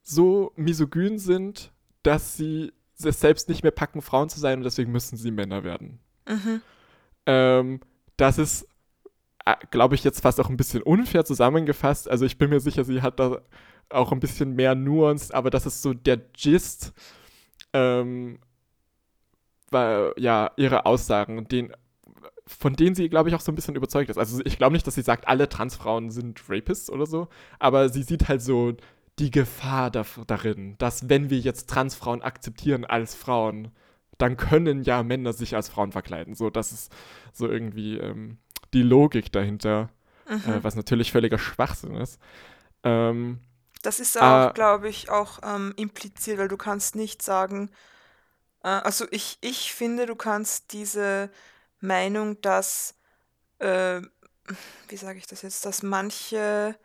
so misogyn sind, dass sie es selbst nicht mehr packen, Frauen zu sein und deswegen müssen sie Männer werden. Mhm. Ähm, das ist, äh, glaube ich, jetzt fast auch ein bisschen unfair zusammengefasst. Also ich bin mir sicher, sie hat da auch ein bisschen mehr Nuance, aber das ist so der Gist, ähm, weil, ja, ihre Aussagen, den, von denen sie, glaube ich, auch so ein bisschen überzeugt ist. Also ich glaube nicht, dass sie sagt, alle Transfrauen sind Rapists oder so, aber sie sieht halt so die Gefahr da, darin, dass wenn wir jetzt Transfrauen akzeptieren als Frauen, dann können ja Männer sich als Frauen verkleiden. So, das ist so irgendwie ähm, die Logik dahinter, mhm. äh, was natürlich völliger Schwachsinn ist. Ähm, das ist auch, äh, glaube ich, auch ähm, impliziert, weil du kannst nicht sagen, äh, also ich, ich finde, du kannst diese Meinung, dass, äh, wie sage ich das jetzt, dass manche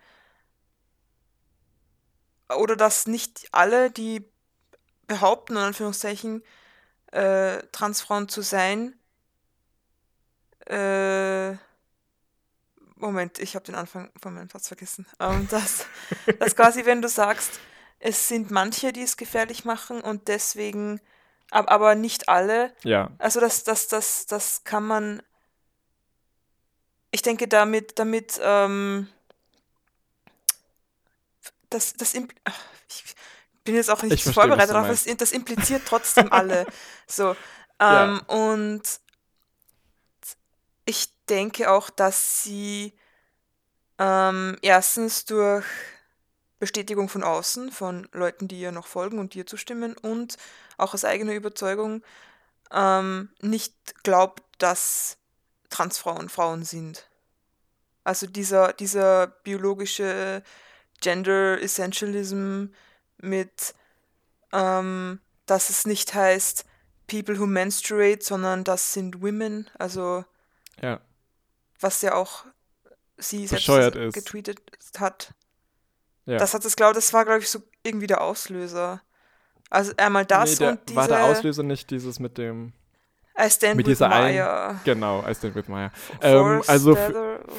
oder dass nicht alle, die behaupten, in Anführungszeichen, äh, Transfrauen zu sein, äh, Moment, ich habe den Anfang von meinem Satz vergessen. Ähm, dass, dass quasi, wenn du sagst, es sind manche, die es gefährlich machen und deswegen, aber, nicht alle. Ja. Also das, das, das, das kann man, ich denke damit, damit, ähm, das, das, ich bin jetzt auch nicht vorbereitet darauf, das, das impliziert trotzdem alle. *laughs* So. Ähm, ja. Und ich denke auch, dass sie ähm, erstens durch Bestätigung von außen, von Leuten, die ihr noch folgen und dir zustimmen und auch aus eigener Überzeugung ähm, nicht glaubt, dass Transfrauen Frauen sind. Also dieser, dieser biologische Gender Essentialism mit, ähm, dass es nicht heißt People who menstruate, sondern das sind Women, also ja. was ja auch sie selbst getweetet hat. Ja. Das hat es, glaube das war, glaube ich, so irgendwie der Auslöser. Also einmal das nee, der, und diese. War der Auslöser nicht dieses mit dem. I stand mit with dieser Maya. Ein, genau, I stand with Maya. Ähm, also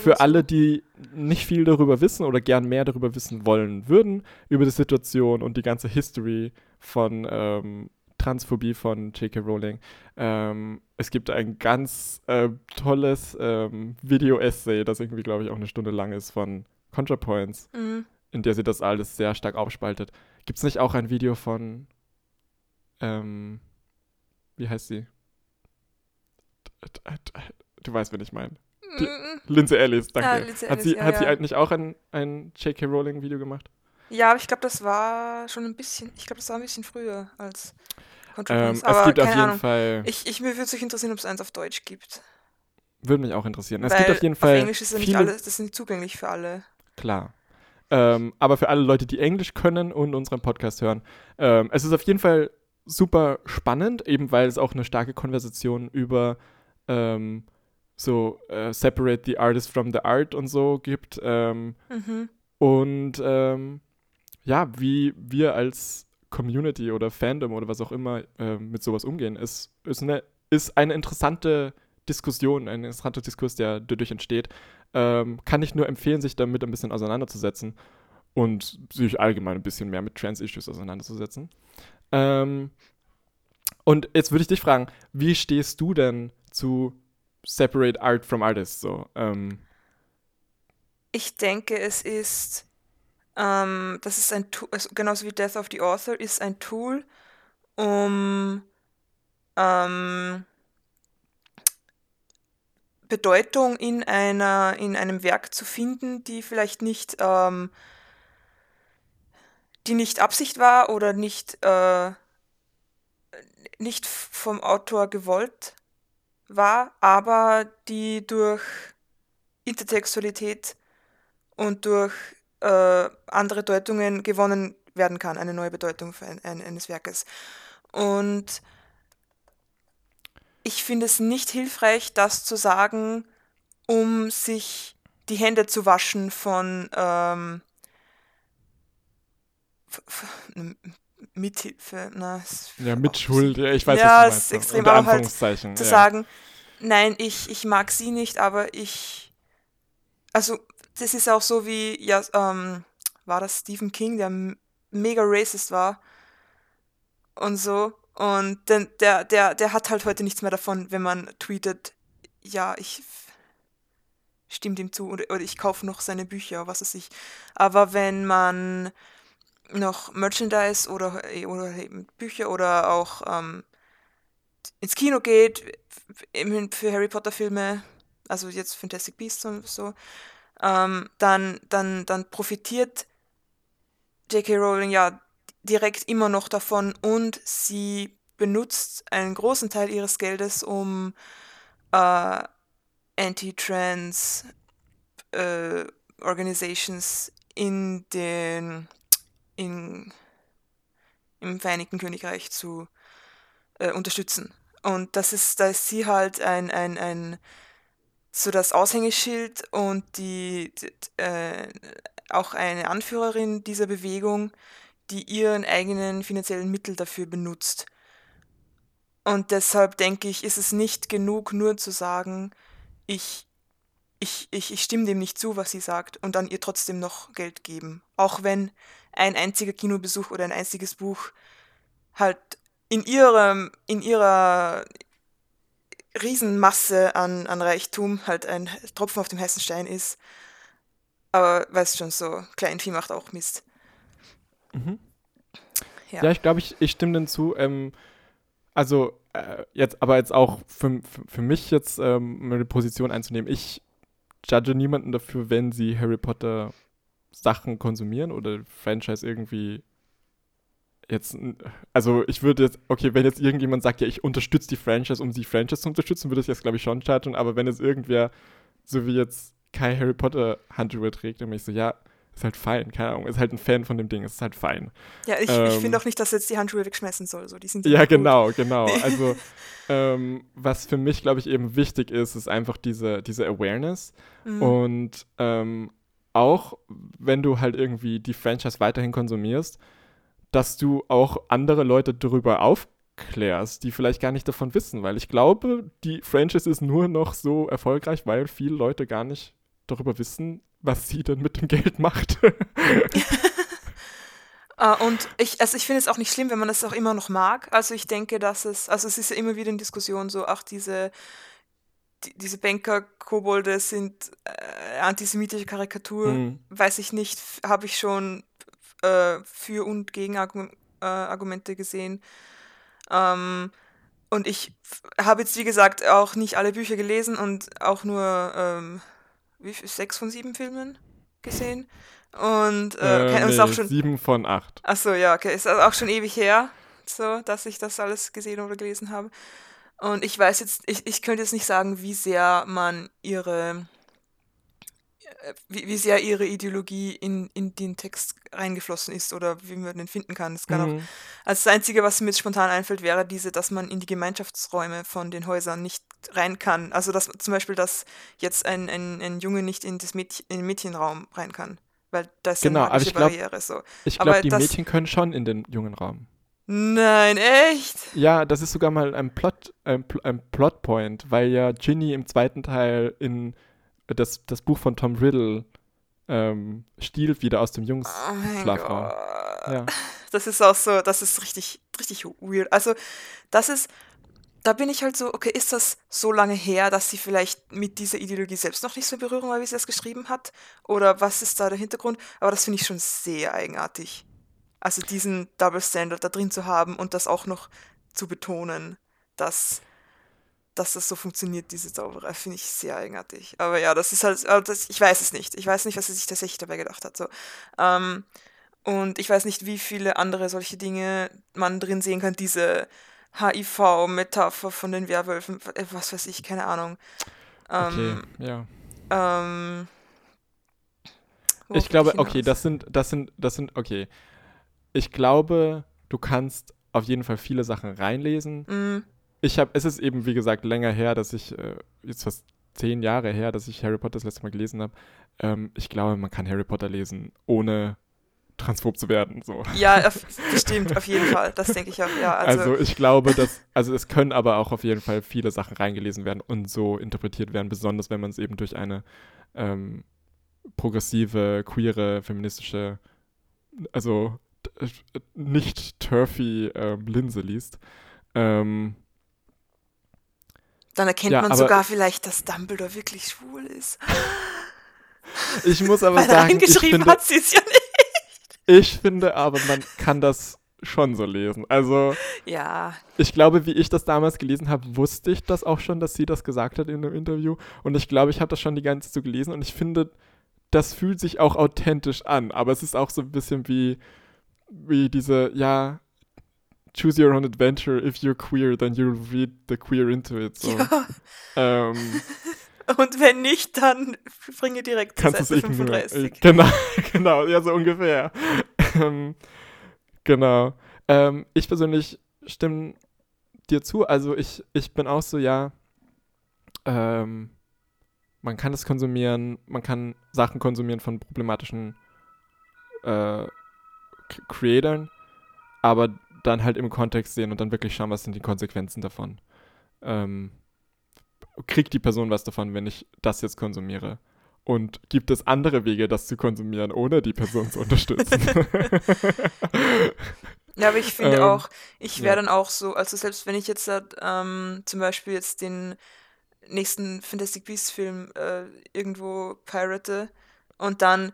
für alle, die nicht viel darüber wissen oder gern mehr darüber wissen wollen würden, über die Situation und die ganze History von ähm, Transphobie von J.K. Rowling. Ähm, es gibt ein ganz äh, tolles ähm, Video-Essay, das irgendwie, glaube ich, auch eine Stunde lang ist, von ContraPoints, mhm. In der sie das alles sehr stark aufspaltet. Gibt es nicht auch ein Video von, ähm, wie heißt sie? Du weißt, wen ich meine. Lindsay Ellis, danke. Ah, Lindsay hat, Ellis, sie, ja, hat ja. sie nicht auch ein, ein J.K. Rowling-Video gemacht? Ja, aber ich glaube, das war schon ein bisschen, ich glaube, das war ein bisschen früher als ähm, es gibt auf jeden Ahnung. Fall. Ich, ich, mir würde es interessieren, ob es eins auf Deutsch gibt. Würde mich auch interessieren. Es gibt auf jeden Fall. Auf Englisch ist ja nicht alles, das ist nicht zugänglich für alle. Klar. Ähm, aber für alle Leute, die Englisch können und unseren Podcast hören, ähm, es ist auf jeden Fall super spannend, eben weil es auch eine starke Konversation über ähm, so äh, Separate the Artist from the Art und so gibt. Ähm, mhm. Und ähm, ja, wie wir als Community oder Fandom oder was auch immer äh, mit sowas umgehen, ist, ist, eine, ist eine interessante Diskussion, ein interessanter Diskurs, der dadurch entsteht. Ähm, kann ich nur empfehlen, sich damit ein bisschen auseinanderzusetzen und sich allgemein ein bisschen mehr mit Trans-Issues auseinanderzusetzen. Ähm, und jetzt würde ich dich fragen, wie stehst du denn zu Separate Art from Artists? So, ähm, ich denke, es ist ähm, das ist ein Tool, also genauso wie Death of the Author, ist ein Tool, um ähm, Bedeutung in, einer, in einem Werk zu finden, die vielleicht nicht, ähm, die nicht Absicht war oder nicht, äh, nicht vom Autor gewollt war, aber die durch Intertextualität und durch äh, andere Deutungen gewonnen werden kann, eine neue Bedeutung ein, ein, eines Werkes. Und ich finde es nicht hilfreich, das zu sagen, um sich die Hände zu waschen von ähm, Mithilfe. Na, ja, Mitschuld, ja, ich weiß ja, was du meinst. ist extrem, aber halt zu ja. sagen, nein, ich, ich mag sie nicht, aber ich, also das ist auch so wie, ja, ähm, war das Stephen King, der mega racist war und so. Und der, der, der, der hat halt heute nichts mehr davon, wenn man tweetet, ja, ich stimmt ihm zu oder, oder ich kaufe noch seine Bücher, was weiß ich. Aber wenn man noch Merchandise oder, oder Bücher oder auch ähm, ins Kino geht, für Harry Potter Filme, also jetzt Fantastic Beasts und so, ähm, dann, dann, dann profitiert J.K. Rowling ja direkt immer noch davon und sie benutzt einen großen Teil ihres Geldes, um äh, Anti-Trans äh, in den in, im Vereinigten Königreich zu äh, unterstützen. Und das ist, da ist sie halt ein, ein, ein so das Aushängeschild und die, die äh, auch eine Anführerin dieser Bewegung, die ihren eigenen finanziellen Mittel dafür benutzt. Und deshalb denke ich, ist es nicht genug, nur zu sagen, ich, ich, ich, ich stimme dem nicht zu, was sie sagt, und dann ihr trotzdem noch Geld geben. Auch wenn ein einziger Kinobesuch oder ein einziges Buch halt in ihrem, in ihrer Riesenmasse an, an Reichtum halt ein Tropfen auf dem heißen Stein ist. Aber weißt schon, so Kleinvieh macht auch Mist. Mhm. Ja. ja. ich glaube, ich, ich stimme dem zu. Ähm, also äh, jetzt, aber jetzt auch für, für, für mich jetzt ähm, eine Position einzunehmen. Ich judge niemanden dafür, wenn sie Harry Potter Sachen konsumieren oder Franchise irgendwie jetzt, also ich würde jetzt, okay, wenn jetzt irgendjemand sagt, ja, ich unterstütze die Franchise, um die Franchise zu unterstützen, würde ich jetzt, glaube ich, schon scheitern, aber wenn es irgendwer, so wie jetzt Kai Harry Potter Handschuhe trägt, dann bin ich so, ja, ist halt fein, keine Ahnung, ist halt ein Fan von dem Ding, ist halt fein. Ja, ich, ähm, ich finde auch nicht, dass jetzt die Handschuhe wegschmeißen soll, so, die sind Ja, genau, genau, also *laughs* ähm, was für mich, glaube ich, eben wichtig ist, ist einfach diese, diese Awareness. Mhm. und ähm, auch, wenn du halt irgendwie die Franchise weiterhin konsumierst, dass du auch andere Leute darüber aufklärst, die vielleicht gar nicht davon wissen, weil ich glaube, die Franchise ist nur noch so erfolgreich, weil viele Leute gar nicht darüber wissen, was sie denn mit dem Geld macht. uh, *laughs* und ich, also ich finde es auch nicht schlimm, wenn man es auch immer noch mag. Also ich denke, dass es, also es ist ja immer wieder in Diskussion so, ach, diese die, diese Banker-Kobolde sind äh, antisemitische Karikatur, mhm. weiß ich nicht, habe ich schon äh, für und gegen Argum äh, Argumente gesehen. Ähm, und ich habe jetzt, wie gesagt, auch nicht alle Bücher gelesen und auch nur ähm, wie viel, sechs von sieben Filmen gesehen. Und äh, äh nee, auch schon. Sieben von acht. Achso, ja, okay. Ist auch schon ewig her, so, dass ich das alles gesehen oder gelesen habe. Und ich weiß jetzt, ich, ich könnte jetzt nicht sagen, wie sehr man ihre, äh, wie, wie sehr ihre Ideologie in, in den Text reingeflossen ist oder wie man den finden kann. Das kann mhm. auch, also das Einzige, was mir jetzt spontan einfällt, wäre diese, dass man in die Gemeinschaftsräume von den Häusern nicht rein kann. Also dass zum Beispiel, dass jetzt ein, ein, ein Junge nicht in, das Mädchen, in den Mädchenraum rein kann. Weil das ist genau, eine magische Barriere. So. Ich glaube, die Mädchen können schon in den jungen Raum. Nein, echt? Ja, das ist sogar mal ein Plot, ein, ein Plotpoint, weil ja Ginny im zweiten Teil in das, das Buch von Tom Riddle ähm, stiehlt wieder aus dem Jungs oh Schlafraum. Ja. Das ist auch so, das ist richtig, richtig weird. Also, das ist, da bin ich halt so, okay, ist das so lange her, dass sie vielleicht mit dieser Ideologie selbst noch nicht so in Berührung war, wie sie das geschrieben hat? Oder was ist da der Hintergrund? Aber das finde ich schon sehr eigenartig. Also diesen Double Standard da drin zu haben und das auch noch zu betonen, dass, dass das so funktioniert, diese Zauberei, finde ich sehr eigenartig. Aber ja, das ist halt, das, ich weiß es nicht. Ich weiß nicht, was er sich tatsächlich dabei gedacht hat. So. Ähm, und ich weiß nicht, wie viele andere solche Dinge man drin sehen kann. Diese HIV-Metapher von den Werwölfen, äh, was weiß ich, keine Ahnung. Ähm, okay, ja. Ähm, ich glaube, ich okay, das sind, das sind, das sind, okay. Ich glaube, du kannst auf jeden Fall viele Sachen reinlesen. Mm. Ich habe, es ist eben, wie gesagt, länger her, dass ich, äh, jetzt fast zehn Jahre her, dass ich Harry Potter das letzte Mal gelesen habe. Ähm, ich glaube, man kann Harry Potter lesen, ohne transphob zu werden. So. Ja, bestimmt, auf jeden Fall. Das denke ich auch, ja. Also, also, ich glaube, dass, also es können aber auch auf jeden Fall viele Sachen reingelesen werden und so interpretiert werden, besonders wenn man es eben durch eine ähm, progressive, queere, feministische, also nicht turfy ähm, Linse liest. Ähm, Dann erkennt ja, man sogar vielleicht, dass Dumbledore wirklich schwul ist. Ich muss aber Weil sagen, ich finde, hat sie es ja nicht. Ich finde aber, man kann das schon so lesen. Also, ja. Ich glaube, wie ich das damals gelesen habe, wusste ich das auch schon, dass sie das gesagt hat in einem Interview. Und ich glaube, ich habe das schon die ganze Zeit so gelesen und ich finde, das fühlt sich auch authentisch an. Aber es ist auch so ein bisschen wie, wie diese, ja, choose your own adventure. If you're queer, then you'll read the queer into it. So. *laughs* Ja. Ähm, Und wenn nicht, dann bringe direkt zur Seite 35. Genau, *laughs* genau, ja, so ungefähr. Ähm, genau. Ähm, ich persönlich stimme dir zu. Also ich, ich bin auch so, ja, ähm, man kann es konsumieren, man kann Sachen konsumieren von problematischen äh, Creatoren, aber dann halt im Kontext sehen und dann wirklich schauen, was sind die Konsequenzen davon. Ähm, kriegt die Person was davon, wenn ich das jetzt konsumiere? Und gibt es andere Wege, das zu konsumieren, ohne die Person zu unterstützen? *laughs* ja, aber ich finde ähm, auch, ich wäre ja. dann auch so, also selbst wenn ich jetzt ähm, zum Beispiel jetzt den nächsten Fantastic Beasts Film äh, irgendwo pirate und dann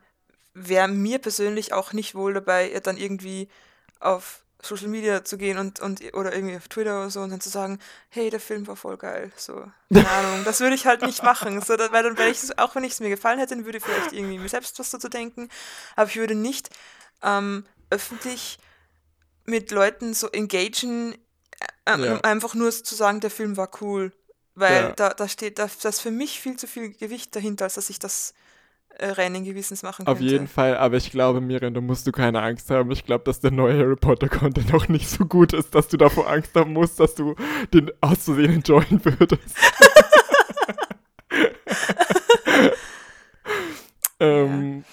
wäre mir persönlich auch nicht wohl dabei, dann irgendwie auf Social Media zu gehen und, und oder irgendwie auf Twitter oder so und dann zu sagen, hey, der Film war voll geil. So, keine *laughs* Ahnung. Das würde ich halt nicht machen. So, weil dann wäre ich, auch wenn ich es mir gefallen hätte, dann würde ich vielleicht irgendwie mir selbst was dazu denken. Aber ich würde nicht ähm, öffentlich mit Leuten so engagen, äh, ja. einfach nur zu sagen, der Film war cool. Weil ja. da, da steht, da, da ist für mich viel zu viel Gewicht dahinter, als dass ich das äh, reinen Gewissens machen Auf jeden Fall, aber ich glaube, Miriam, da musst du keine Angst haben. Ich glaube, dass der neue Harry Potter-Content auch nicht so gut ist, dass du davor Angst haben musst, dass du den auszusehen enjoyen würdest. *laughs* ähm,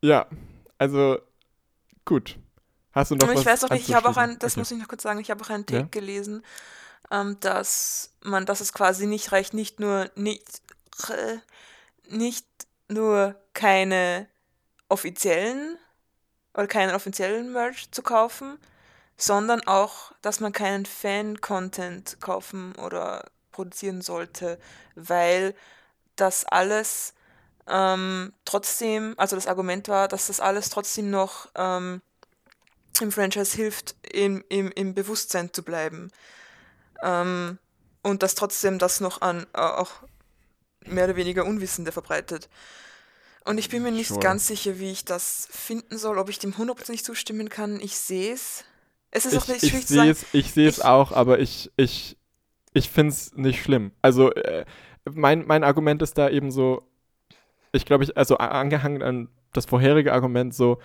ja. ja, also gut. Hast du noch ich was? Ich weiß auch nicht, ich habe auch ein, das okay. muss ich noch kurz sagen, ich habe auch einen Take ja? gelesen, ähm, dass man, dass es quasi nicht reicht, nicht nur nicht nicht nur keine offiziellen oder keinen offiziellen Merch zu kaufen, sondern auch, dass man keinen Fan-Content kaufen oder produzieren sollte, weil das alles ähm, trotzdem, also das Argument war, dass das alles trotzdem noch ähm, im Franchise hilft, im, im, im Bewusstsein zu bleiben. Ähm, und dass trotzdem das noch an äh, auch mehr oder weniger Unwissende verbreitet. Und ich bin mir nicht sure. ganz sicher, wie ich das finden soll, ob ich dem 100% nicht zustimmen kann. Ich sehe es. Es ist ich, auch nicht schwierig zu sagen. Ich sehe es auch, aber ich, ich, ich finde es nicht schlimm. Also, äh, mein, mein Argument ist da eben so, ich glaube, ich, also angehangen an das vorherige Argument so,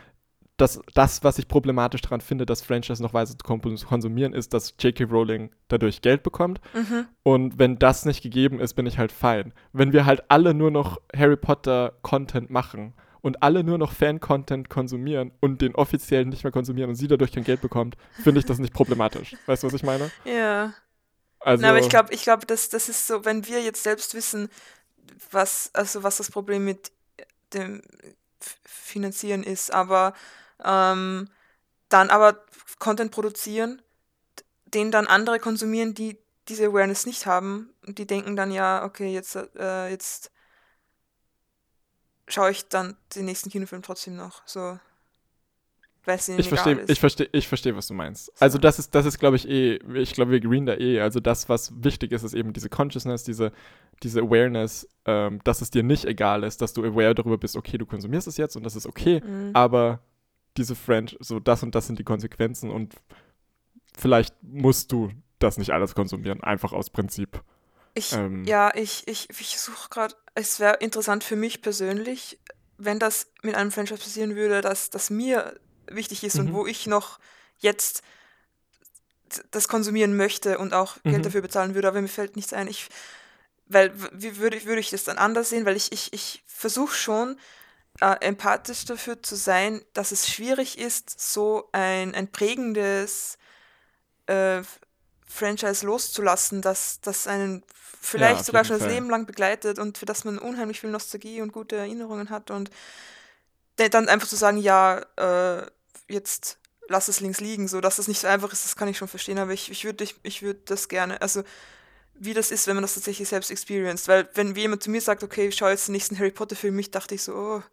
dass das, was ich problematisch daran finde, das Franchise noch weiter zu konsumieren, ist, dass J.K. Rowling dadurch Geld bekommt. Mhm. Und wenn das nicht gegeben ist, bin ich halt fein. Wenn wir halt alle nur noch Harry Potter-Content machen und alle nur noch Fan-Content konsumieren und den offiziellen nicht mehr konsumieren und sie dadurch kein Geld bekommt, finde ich das nicht problematisch. *laughs* Weißt du, was ich meine? Ja. Also, Na, aber ich glaube, ich glaub, das, das ist so, wenn wir jetzt selbst wissen, was, also was das Problem mit dem Finanzieren ist, aber ähm, dann aber Content produzieren, den dann andere konsumieren, die diese Awareness nicht haben und die denken dann ja, okay, jetzt, äh, jetzt schaue ich dann den nächsten Kinofilm trotzdem noch. So. Ich verstehe, ich verstehe, ich verstehe, was du meinst. So. Also das ist, das ist, glaube ich, eh, ich glaube, wir green da eh. Also das, was wichtig ist, ist eben diese Consciousness, diese, diese Awareness, ähm, dass es dir nicht egal ist, dass du aware darüber bist, okay, du konsumierst es jetzt und das ist okay, mhm. aber diese French, so das und das sind die Konsequenzen und vielleicht musst du das nicht alles konsumieren, einfach aus Prinzip. Ich, ähm, ja, ich, ich, ich suche gerade es wäre interessant für mich persönlich, wenn das mit einem Franchise passieren würde, dass das mir wichtig ist mhm. und wo ich noch jetzt das konsumieren möchte und auch mhm. Geld dafür bezahlen würde, aber mir fällt nichts ein. Ich, weil, wie würde ich, würde ich das dann anders sehen? Weil ich, ich, ich versuche schon, äh, empathisch dafür zu sein, dass es schwierig ist, so ein, ein prägendes äh, Franchise loszulassen, dass das einen vielleicht ja, sogar schon Fall. das Leben lang begleitet und für das man unheimlich viel Nostalgie und gute Erinnerungen hat und dann einfach zu sagen, ja, äh, jetzt lass es links liegen, so dass das nicht so einfach ist, das kann ich schon verstehen, aber ich, ich würde ich, ich würd das gerne, also wie das ist, wenn man das tatsächlich selbst experienced, weil wenn jemand zu mir sagt, okay, ich schaue jetzt den nächsten Harry Potter Film, ich dachte ich so, oh,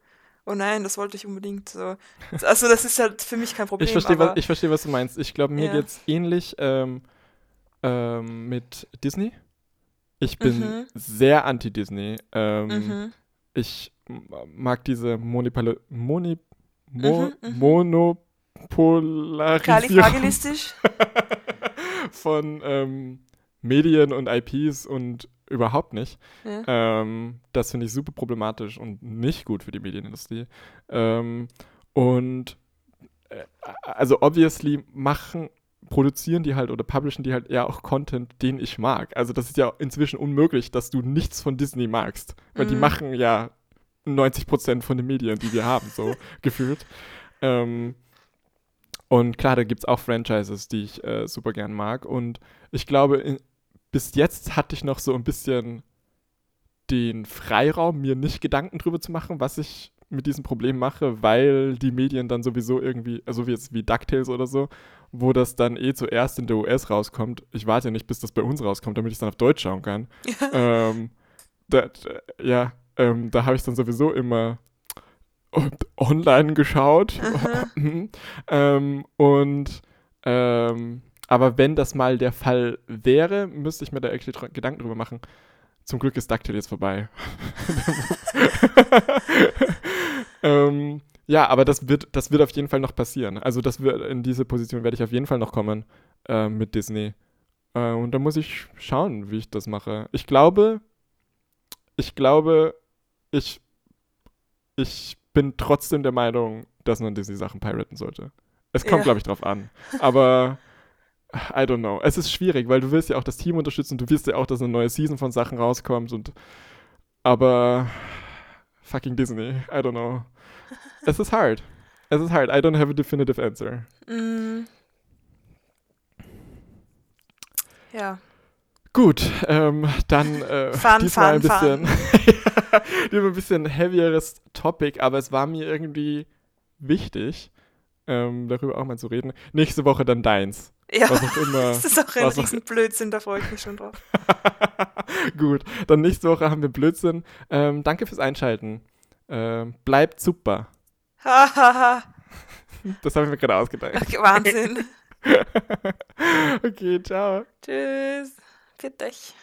oh nein, das wollte ich unbedingt so. Also das ist halt für mich kein Problem. Ich verstehe, was, ich was du meinst. Ich glaube, mir ja. geht es ähnlich ähm, ähm, mit Disney. Ich bin mhm. sehr anti-Disney. Ähm, mhm. Ich mag diese Monipale, Moni, Mo, mhm, mhm. Monopolarisierung *laughs* von ähm, Medien und IPs und überhaupt nicht. Ja. Ähm, das finde ich super problematisch und nicht gut für die Medienindustrie. Ähm, und äh, also obviously machen, produzieren die halt oder publishen die halt eher auch Content, den ich mag. Also das ist ja inzwischen unmöglich, dass du nichts von Disney magst. Weil mhm. die machen ja 90 Prozent von den Medien, die wir haben, so *laughs* gefühlt. Ähm, und klar, da gibt es auch Franchises, die ich äh, super gern mag. Und ich glaube, in, bis jetzt hatte ich noch so ein bisschen den Freiraum, mir nicht Gedanken drüber zu machen, was ich mit diesem Problem mache, weil die Medien dann sowieso irgendwie, also wie jetzt wie DuckTales oder so, wo das dann eh zuerst in der US rauskommt. Ich warte ja nicht, bis das bei uns rauskommt, damit ich es dann auf Deutsch schauen kann. *laughs* ähm, dat, ja, ähm, da habe ich dann sowieso immer online geschaut. *laughs* Mhm. ähm, und ähm, aber wenn das mal der Fall wäre, müsste ich mir da actually Gedanken drüber machen. Zum Glück ist Ducktail jetzt vorbei. *laughs* ähm, ja, aber das wird, das wird auf jeden Fall noch passieren. Also das wird, in diese Position werde ich auf jeden Fall noch kommen äh, mit Disney. Äh, und da muss ich schauen, wie ich das mache. Ich glaube, ich glaube, ich, ich bin trotzdem der Meinung, dass man Disney-Sachen piraten sollte. Es kommt, ja. glaube ich, drauf an. Aber *laughs* I don't know. Es ist schwierig, weil du willst ja auch das Team unterstützen, du willst ja auch, dass eine neue Season von Sachen rauskommt und aber fucking Disney, I don't know. *laughs* Es ist hard. Es ist hard. I don't have a definitive answer. Mm. Ja. Gut, ähm, dann äh, *laughs* fun, diesmal fun, ein bisschen, *laughs* diesmal ein bisschen heavieres Topic, aber es war mir irgendwie wichtig, ähm, darüber auch mal zu reden. Nächste Woche dann deins. Ja, was auch *laughs* immer, das ist auch ein riesen Blödsinn, da freue ich mich schon drauf. *laughs* Gut, dann nächste Woche haben wir Blödsinn. Ähm, danke fürs Einschalten. Ähm, bleibt super. *laughs* das habe ich mir gerade ausgedacht. Okay, Wahnsinn. okay, ciao. Tschüss. Für dich.